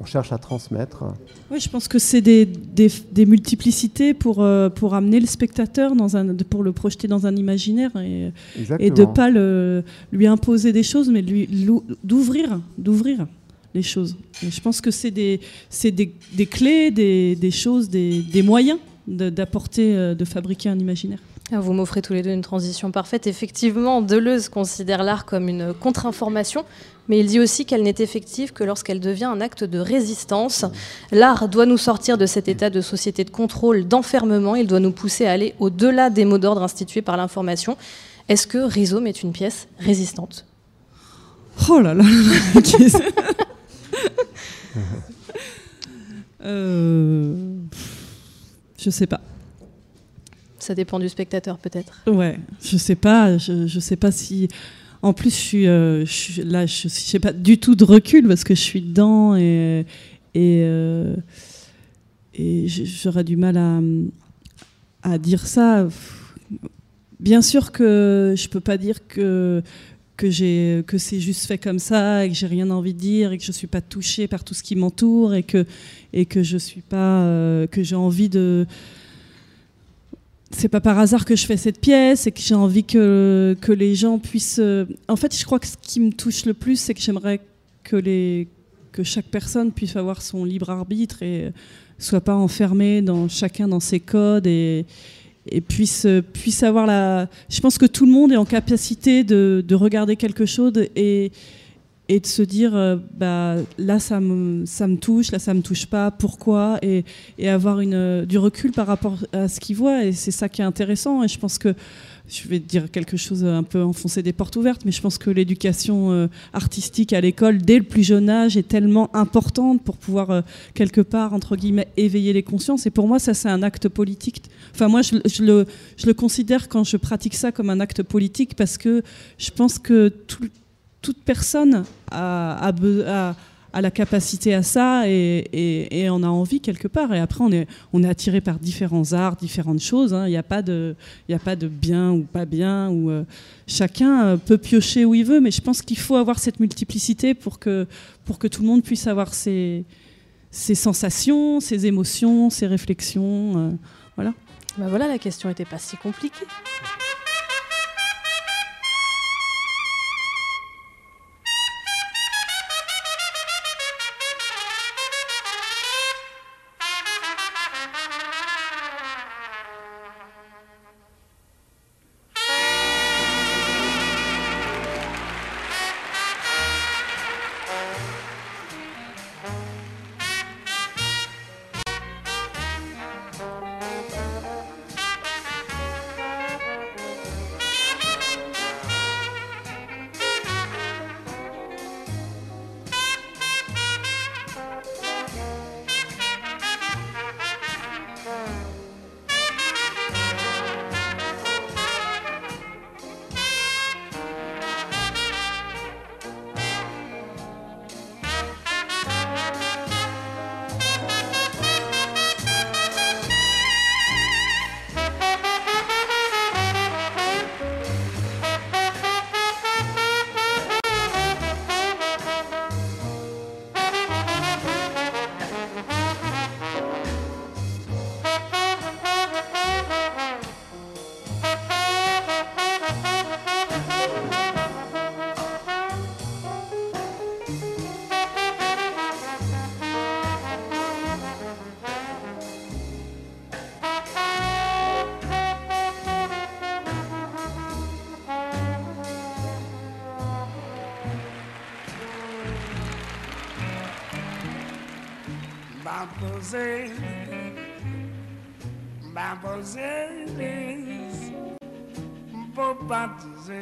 qu'on cherche à transmettre. Oui, je pense que c'est des, des, des multiplicités pour, euh, pour amener le spectateur, dans un, pour le projeter dans un imaginaire et, et de pas le, lui imposer des choses, mais lui d'ouvrir, d'ouvrir les choses. Et je pense que c'est des, des, des clés, des, des choses, des, des moyens d'apporter, euh, de fabriquer un imaginaire. Vous m'offrez tous les deux une transition parfaite. Effectivement, Deleuze considère l'art comme une contre-information, mais il dit aussi qu'elle n'est effective que lorsqu'elle devient un acte de résistance. L'art doit nous sortir de cet état de société de contrôle, d'enfermement. Il doit nous pousser à aller au-delà des mots d'ordre institués par l'information. Est-ce que Rhizome est une pièce résistante? Oh là là. Euh, Je sais pas. Ça dépend du spectateur, peut-être. Ouais, je sais pas. Je, sais pas si. En plus, je suis, euh, là, je sais pas du tout de recul parce que je suis dedans et et, euh, j'aurais du mal à dire ça. Bien sûr que je peux pas dire que que que c'est juste fait comme ça et que j'ai rien envie de dire et que je suis pas touchée par tout ce qui m'entoure et que et que je suis pas euh, que j'ai envie de c'est pas par hasard que je fais cette pièce et que j'ai envie que, que les gens puissent. euh, En fait, je crois que ce qui me touche le plus, c'est que j'aimerais que, les, que chaque personne puisse avoir son libre arbitre et euh, soit pas enfermé dans chacun dans ses codes et, et puisse, euh, puisse avoir la. Je pense que tout le monde est en capacité de, de regarder quelque chose et, et de se dire euh, bah, là, ça me, ça me touche, là, ça me touche pas, pourquoi et, avoir euh, du recul par rapport à ce qu'il voit. Et c'est ça qui est intéressant. Et je pense que je vais dire quelque chose un peu enfoncer des portes ouvertes, mais je pense que l'éducation euh, artistique à l'école, dès le plus jeune âge, est tellement importante pour pouvoir, quelque part, entre guillemets, éveiller les consciences. Et pour moi, ça, c'est un acte politique. Enfin, moi, je le, je le considère quand je pratique ça comme un acte politique parce que je pense que tout, toute personne a, la capacité à ça et, et, et en a envie quelque part. Et après, on est, attiré par différents arts, différentes choses. hein. Il n'y a, pas de- bien ou pas bien. Ou, euh, chacun euh, peut piocher où il veut, mais je pense qu'il faut avoir cette multiplicité pour que, tout le monde puisse avoir ses, ses sensations, ses émotions, ses réflexions. euh, voilà. Bah voilà, la question n'était pas si compliquée.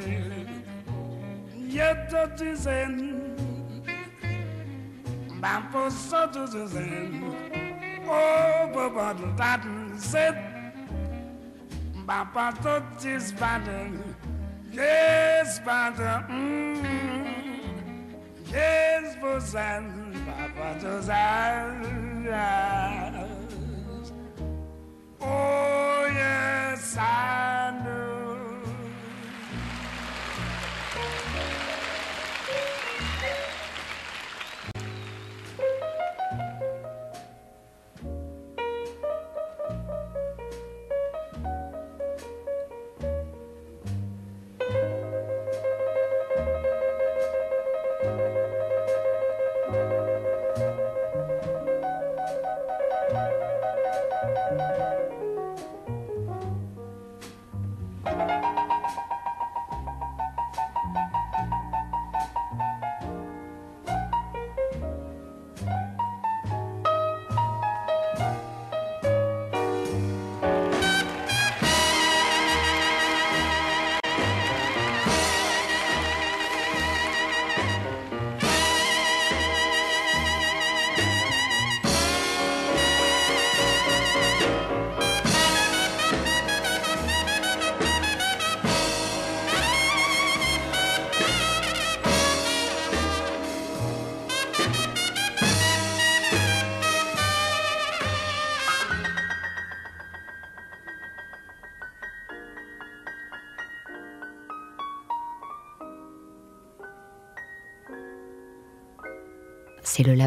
yet yeta dizen bampo soto dizen oh baba dat zet bampa tot is baden yes baden mm. yes bozan baba dozan oh yes I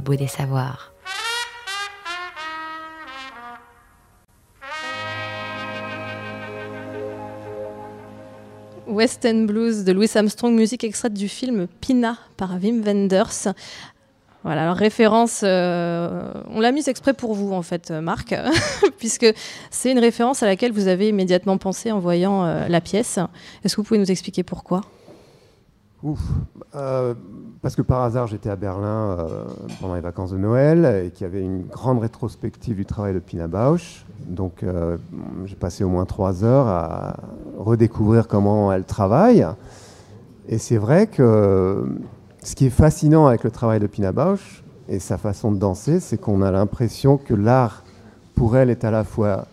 labo des savoirs. West End Blues de Louis Armstrong, musique extraite du film Pina par Wim Wenders. Voilà, alors référence, euh, on l'a mise exprès pour vous en fait, Marc, puisque c'est une référence à laquelle vous avez immédiatement pensé en voyant euh, la pièce. Est-ce que vous pouvez nous expliquer pourquoi? Ouf. Euh, parce que par hasard, j'étais à Berlin euh, pendant les vacances de Noël et qu'il y avait une grande rétrospective du travail de Pina Bausch. Donc, euh, j'ai passé au moins trois heures à redécouvrir comment elle travaille. Et c'est vrai que ce qui est fascinant avec le travail de Pina Bausch et sa façon de danser, c'est qu'on a l'impression que l'art pour elle est à la fois,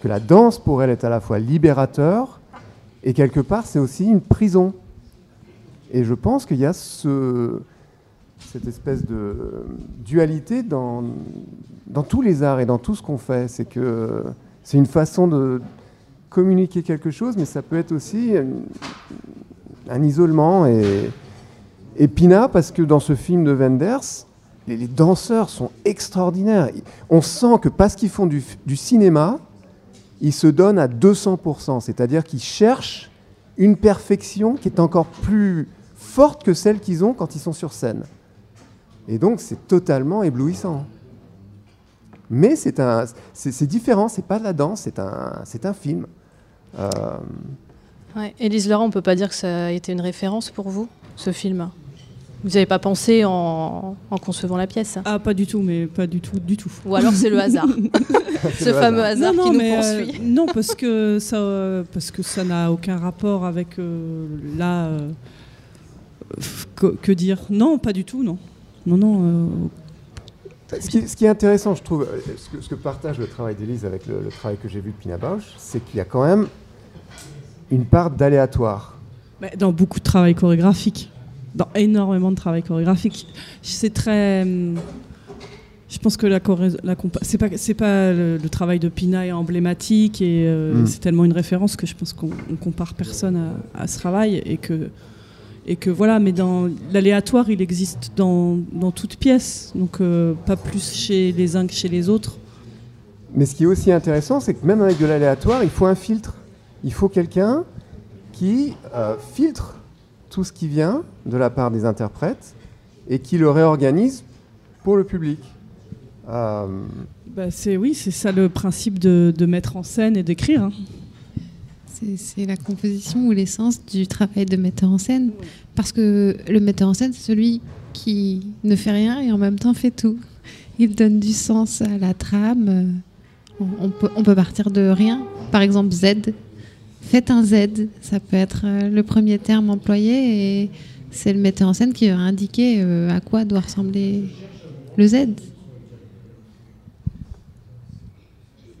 que la danse pour elle est à la fois libérateur et quelque part c'est aussi une prison. Et je pense qu'il y a ce, cette espèce de dualité dans, dans tous les arts et dans tout ce qu'on fait. C'est que c'est une façon de communiquer quelque chose, mais ça peut être aussi un, isolement. Et, et Pina, parce que dans ce film de Wenders, les, danseurs sont extraordinaires. On sent que parce qu'ils font du cinéma, ils se donnent à 200%, c'est-à-dire qu'ils cherchent une perfection qui est encore plus forte que celle qu'ils ont quand ils sont sur scène. Et donc c'est totalement éblouissant. Mais c'est un, c'est c'est différent, c'est pas de la danse, c'est un, c'est un film. Euh, ouais. Élise Laurent, on peut pas dire que ça a été une référence pour vous, ce film? Vous n'avez pas pensé en, en concevant la pièce? Ah, pas du tout, mais pas du tout, du tout. Ou alors c'est le hasard Ce fameux hasard non, qui nous euh, poursuit. non, parce que ça, euh, parce que ça n'a aucun rapport avec euh, là. Que, que dire? Non, pas du tout, non. Non, non. euh, Ce qui, ce qui est intéressant, je trouve, euh, ce que, ce que partage le travail d'Élise avec le, le travail que j'ai vu de Pina Bausch, c'est qu'il y a quand même une part d'aléatoire. dans beaucoup de travail chorégraphique, dans énormément de travail chorégraphique. C'est très. hum, Je pense que la, choré- la c'est pas c'est pas le, le travail de Pina est emblématique et euh, Mm. c'est tellement une référence que je pense qu'on on compare personne à, à ce travail et que et que voilà. Mais dans l'aléatoire, il existe dans, dans toute pièce, donc euh, pas plus chez les uns que chez les autres. Mais ce qui est aussi intéressant, c'est que même avec de l'aléatoire, il faut un filtre. Il faut quelqu'un qui euh, filtre tout ce qui vient de la part des interprètes et qui le réorganise pour le public. Euh, Bah, c'est oui, c'est ça le principe de, de mettre en scène et d'écrire. hein. C'est la composition ou l'essence du travail de metteur en scène. Parce que le metteur en scène, c'est celui qui ne fait rien et en même temps fait tout. Il donne du sens à la trame. On, peut, peut partir de rien. Par exemple, Z. Faites un Z. Ça peut être euh, le premier terme employé et c'est le metteur en scène qui va indiquer euh, à quoi doit ressembler le Z.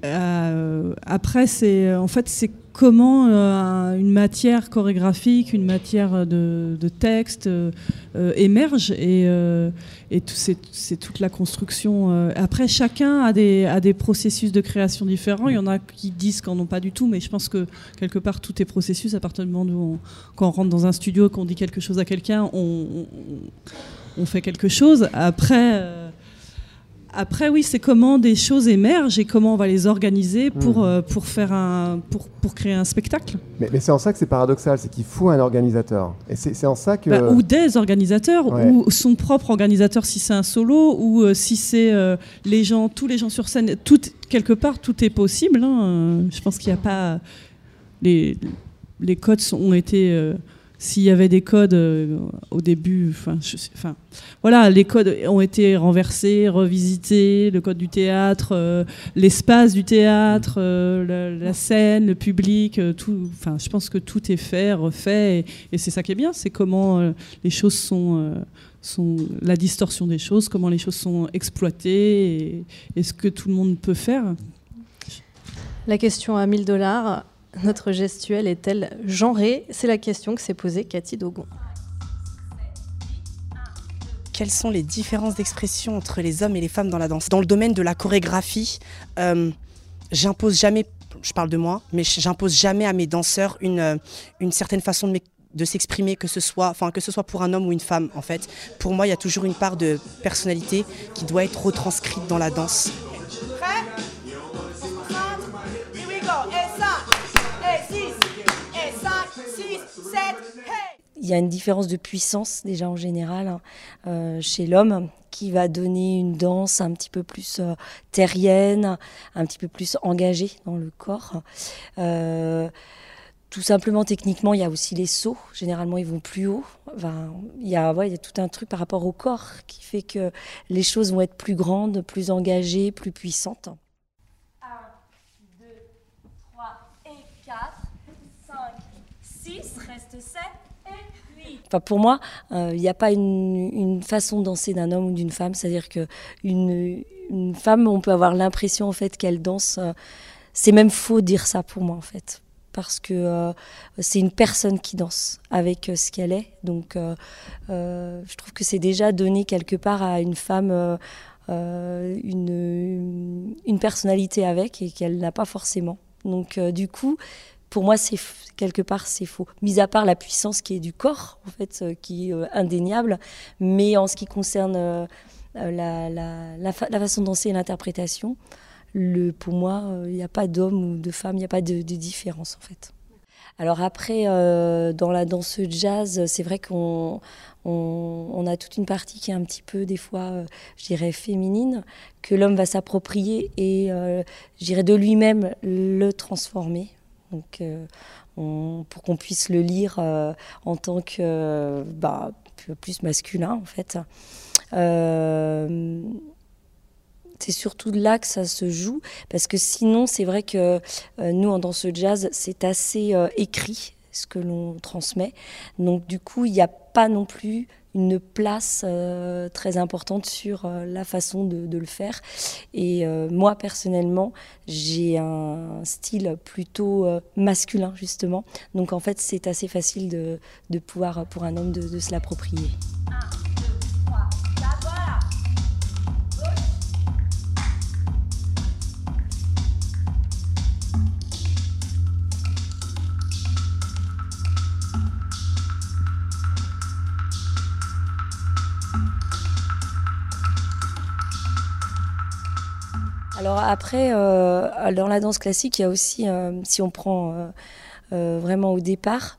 Euh, après, c'est en fait c'est comment euh, une matière chorégraphique, une matière de, de texte euh, euh, émerge et, euh, et c'est toute la construction. euh. Après, chacun a des, a des processus de création différents. Il y en a qui disent qu'en ont pas du tout, mais je pense que quelque part tout est processus. À partir du moment où on, quand on rentre dans un studio, qu'on dit quelque chose à quelqu'un, on- on fait quelque chose. Après. Après, oui, c'est comment des choses émergent et comment on va les organiser pour, Mm. euh, pour, faire un, pour, pour créer un spectacle. mais mais c'est en ça que c'est paradoxal, c'est qu'il faut un organisateur. Et c'est en ça que... Bah, ou des organisateurs, Ouais. ou son propre organisateur si c'est un solo, ou euh, si c'est euh, les gens, tous les gens sur scène. Tout, quelque part, tout est possible. hein. Je pense qu'il n'y a pas. Les, les codes ont été. S'il y avait des codes euh, au début, enfin, voilà, les codes ont été renversés, revisités, le code du théâtre, euh, l'espace du théâtre, euh, la, scène, le public, tout. Enfin, je pense que tout est fait, refait, et, c'est ça qui est bien, c'est comment les choses sont, sont, la distorsion des choses, comment les choses sont exploitées, et, et ce que tout le monde peut faire. La question à 1000 dollars, notre gestuelle est-elle genrée? C'est la question que s'est posée Cathy Dogon. Quelles sont les différences d'expression entre les hommes et les femmes dans la danse? Dans le domaine de la chorégraphie, euh, j'impose jamais, je parle de moi, mais j'impose jamais à mes danseurs une, euh, certaine façon de s'exprimer, que que ce soit pour un homme ou une femme en fait. Pour moi, il y a toujours une part de personnalité qui doit être retranscrite dans la danse. Il y a une différence de puissance déjà en général hein, euh, chez l'homme qui va donner une danse un petit peu plus euh, terrienne, un petit peu plus engagée dans le corps. Euh, tout simplement techniquement, il y a aussi les sauts. Généralement, ils vont plus haut. Enfin, il, y a, ouais, il y a tout un truc par rapport au corps qui fait que les choses vont être plus grandes, plus engagées, plus puissantes. 1, 2, 3 et 4, 5, 6, reste 7 et 8. Enfin, pour moi, euh, il n'y a pas une, façon de danser d'un homme ou d'une femme. C'est-à-dire que une, femme, on peut avoir l'impression en fait qu'elle danse. euh, c'est même faux dire ça pour moi en fait, parce que euh, c'est une personne qui danse avec euh, ce qu'elle est. Donc, euh, euh, je trouve que c'est déjà donné quelque part à une femme. euh, euh, une, une personnalité avec et qu'elle n'a pas forcément. Donc euh, du coup, pour moi, c'est quelque part c'est faux. Mis à part la puissance qui est du corps, en fait, euh, qui est euh, indéniable, mais en ce qui concerne euh, la, la, la, fa- la façon de danser et l'interprétation, pour moi, il n'y a pas d'homme ou de femme, il n'y a pas de, différence en fait. Alors après, dans la danse jazz, c'est vrai qu'on on, on a toute une partie qui est un petit peu, des fois, je dirais, féminine, que l'homme va s'approprier et, je dirais, de lui-même le transformer. Euh, pour qu'on puisse le lire euh, en tant que euh, bah, plus masculin, en fait. C'est surtout là que ça se joue, parce que sinon, c'est vrai que nous, en danse jazz, c'est assez écrit ce que l'on transmet. Donc, du coup, il n'y a pas non plus une place euh, très importante sur euh, la façon de, le faire. Et euh, moi, personnellement, j'ai un style plutôt masculin, justement. Donc, en fait, c'est assez facile de, de pouvoir, pour un homme, de, de se l'approprier. Alors après, euh, dans la danse classique, il y a aussi, euh, si on prend euh, vraiment au départ,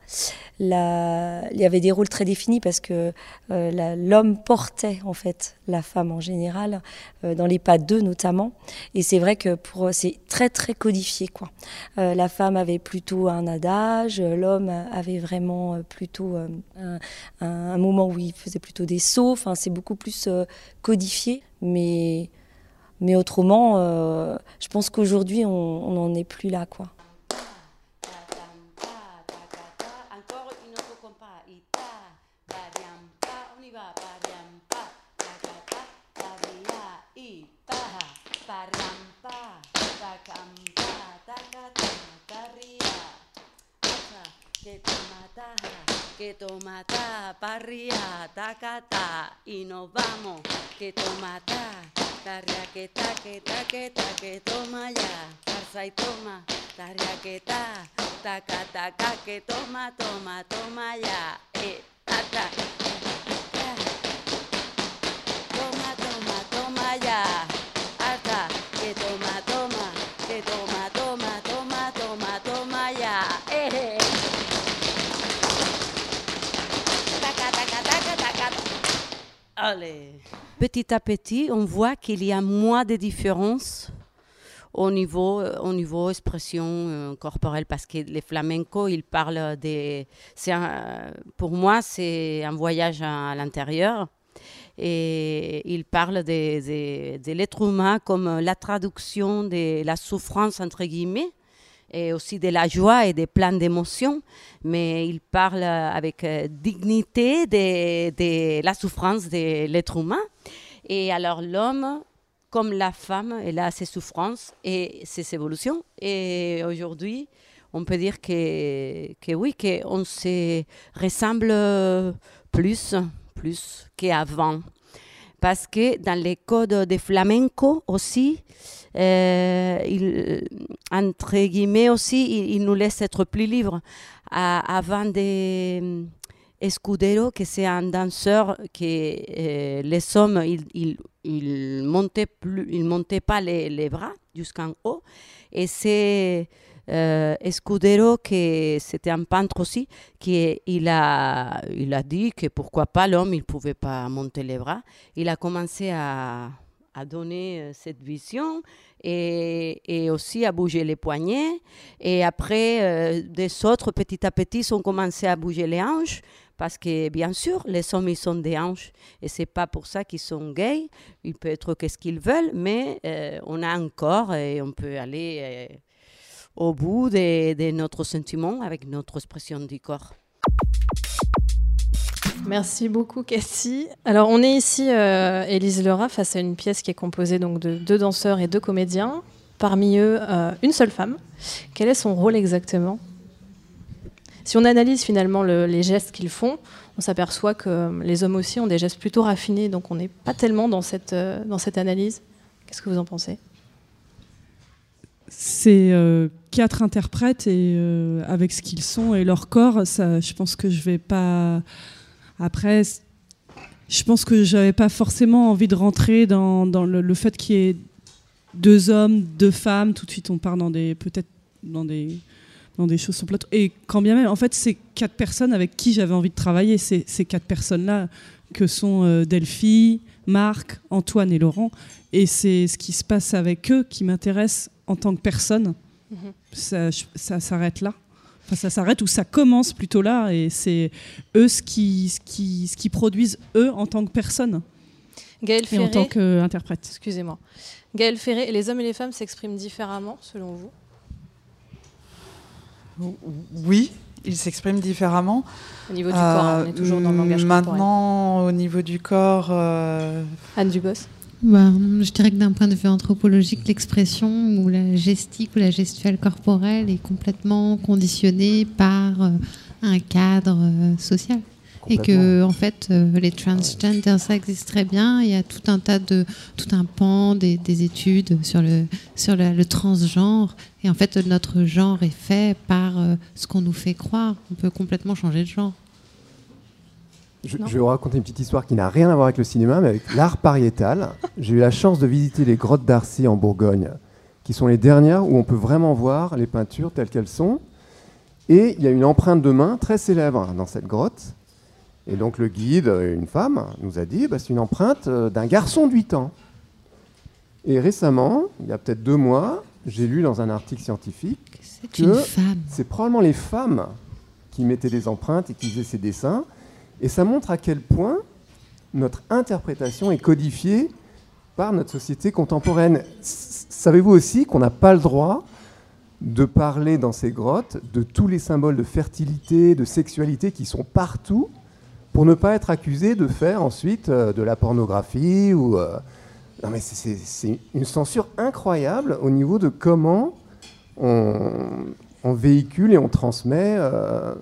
il y avait des rôles très définis parce que l'homme portait en fait la femme en général, dans les pas d'eux notamment. Et c'est vrai que c'est très très codifié quoi. La femme avait plutôt un adage, l'homme avait vraiment plutôt un, un- moment où il faisait plutôt des sauts. Enfin, c'est beaucoup plus codifié, mais mais autrement, euh, je pense qu'aujourd'hui, on n'en est plus là. que toma ta tomata, parrilla, tacata, y nos vamos, que tomata, tarriaqueta, que taqueta, que ta que ta que toma ya, zarza y toma, tarriaqueta, taca, taca, que toma, toma, toma ya, eh, taca. Toma, toma, toma ya, hasta que toma, toma, que toma. Petit à petit, on voit qu'il y a moins de différences au niveau, euh, au niveau expression euh, corporelle parce que les flamencos, ils parlent des... pour moi, c'est un voyage à, l'intérieur. Et ils parlent des- des- de l'être humain comme la traduction de la souffrance, entre guillemets, et aussi de la joie et des plans d'émotions, mais il parle avec euh, dignité de, la souffrance de l'être humain. Et alors l'homme, comme la femme, elle a ses souffrances et ses évolutions. Et aujourd'hui, on peut dire que, que oui, qu'on se ressemble plus, plus qu'avant. parce que dans les codes de flamenco aussi, euh, il, entre guillemets aussi, il, il nous laisse être plus libres. Avant de Escudero, que c'est un danseur que euh, les hommes, ils il, il montaient plus, ils montaient pas les, les bras jusqu'en haut. Et c'est euh, Escudero, que c'était un peintre aussi, qui il a, il a dit que pourquoi pas l'homme, il pouvait pas monter les bras. Il a commencé à, à donner euh, cette vision et, aussi à bouger les poignets. Et après, euh, des autres, petit à petit, ont commencé à bouger les hanches. Parce que, bien sûr, les hommes, ils sont des hanches. Et c'est pas pour ça qu'ils sont gays. Ils peuvent être qu'est-ce qu'ils veulent, mais euh, on a un corps et on peut aller euh, au bout de notre sentiment avec notre expression du corps. Merci beaucoup, Cathy. Alors, on est ici, euh, Élise Lerat, face à une pièce qui est composée donc de deux danseurs et deux comédiens. Parmi eux, euh, une seule femme. Quel est son rôle exactement? Si on analyse finalement le- les gestes qu'ils font, on s'aperçoit que euh, les hommes aussi ont des gestes plutôt raffinés, donc on n'est pas tellement dans cette, euh, dans cette analyse. Qu'est-ce que vous en pensez? C'est euh, quatre interprètes et avec ce qu'ils sont et leur corps, je pense que je vais pas. Après, je pense que j'avais pas forcément envie de rentrer dans, dans le, le fait qu'il y ait deux hommes, deux femmes. Tout de suite, on part dans des peut-être dans des dans des choses sur plateau. Et quand bien même, en fait, c'est quatre personnes avec qui j'avais envie de travailler. C'est ces quatre personnes-là que sont euh, Delphi, Marc, Antoine et Laurent. Et c'est ce qui se passe avec eux qui m'intéresse en tant que personne. Mhm. Ça, je- ça s'arrête là. Enfin, ça s'arrête ou ça commence plutôt là. Et c'est eux ce qui, ce, qui, ce qui produisent eux en tant que personne. Gaël Et en Ferré- tant qu'interprète. Excusez-moi. Gaël Ferré, les hommes et les femmes s'expriment différemment, selon vous? Oui, ils s'expriment différemment. Au niveau du corps, hein, on est toujours dans le langage corporel. Maintenant, au niveau du corps. euh, Anne Dubos Bah, je dirais que d'un point de vue anthropologique, l'expression ou la gestique ou la gestuelle corporelle est complètement conditionnée par euh, un cadre euh, social. Et que, en fait, euh, les transgenders, ça existe très bien. Il y a tout un tas de, tout un pan des, des études sur le, sur la- le transgenre. Et en fait, notre genre est fait par ce qu'on nous fait croire. On peut complètement changer de genre. Je, je vais vous raconter une petite histoire qui n'a rien à voir avec le cinéma, mais avec l'art pariétal. J'ai eu la chance de visiter les grottes d'Arcy en Bourgogne, qui sont les dernières où on peut vraiment voir les peintures telles qu'elles sont. Et il y a une empreinte de main très célèbre dans cette grotte. Et donc le guide, une femme, nous a dit bah, c'est une empreinte euh, d'un garçon de 8 ans. Et récemment, il y a peut-être deux mois, j'ai lu dans un article scientifique que c'est probablement les femmes qui mettaient des empreintes et qui faisaient ces dessins. Et ça montre à quel point notre interprétation est codifiée par notre société contemporaine. Savez-vous aussi qu'on n'a pas le droit de parler dans ces grottes de tous les symboles de fertilité, de sexualité qui sont partout, pour ne pas être accusé de faire ensuite euh, de la pornographie euh, Non mais c'est- une censure incroyable au niveau de comment on, on véhicule et on transmet euh,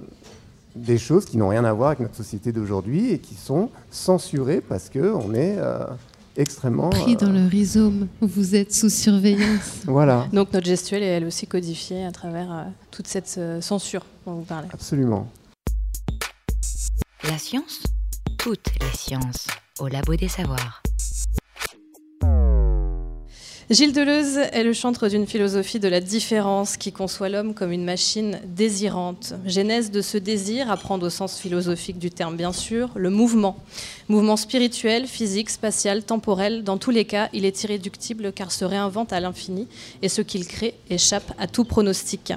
des choses qui n'ont rien à voir avec notre société d'aujourd'hui et qui sont censurées parce qu'on est euh, extrêmement... Pris dans euh, le rhizome, vous êtes sous surveillance. Voilà, Donc notre gestuelle est elle aussi codifiée à travers euh, toute cette euh, censure dont vous parlez. absolument. La science Toutes les sciences, au Labo des Savoirs. Gilles Deleuze est le chantre d'une philosophie de la différence qui conçoit l'homme comme une machine désirante. Genèse de ce désir, à prendre au sens philosophique du terme bien sûr, le mouvement. Mouvement spirituel, physique, spatial, temporel, dans tous les cas, il est irréductible car se réinvente à l'infini et ce qu'il crée échappe à tout pronostic.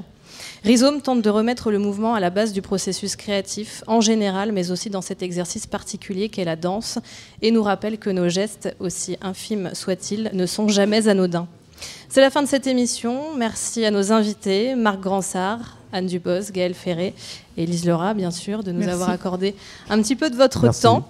Rhizome tente de remettre le mouvement à la base du processus créatif en général, mais aussi dans cet exercice particulier qu'est la danse, et nous rappelle que nos gestes, aussi infimes soient-ils, ne sont jamais anodins. C'est la fin de cette émission. Merci à nos invités, Marc Gransart, Anne Dubos, Gaël Ferré et Lise Laura, bien sûr, de nous Merci. avoir accordé un petit peu de votre Merci. temps.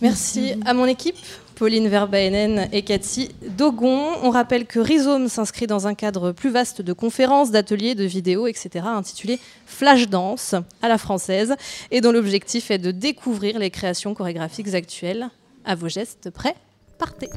Merci à mon équipe, Pauline Verbaenen et Cathy Dogon. On rappelle que Rhizome s'inscrit dans un cadre plus vaste de conférences, d'ateliers, de vidéos, etc., intitulé Flash Dance à la française, et dont l'objectif est de découvrir les créations chorégraphiques actuelles. À vos gestes, prêts partez.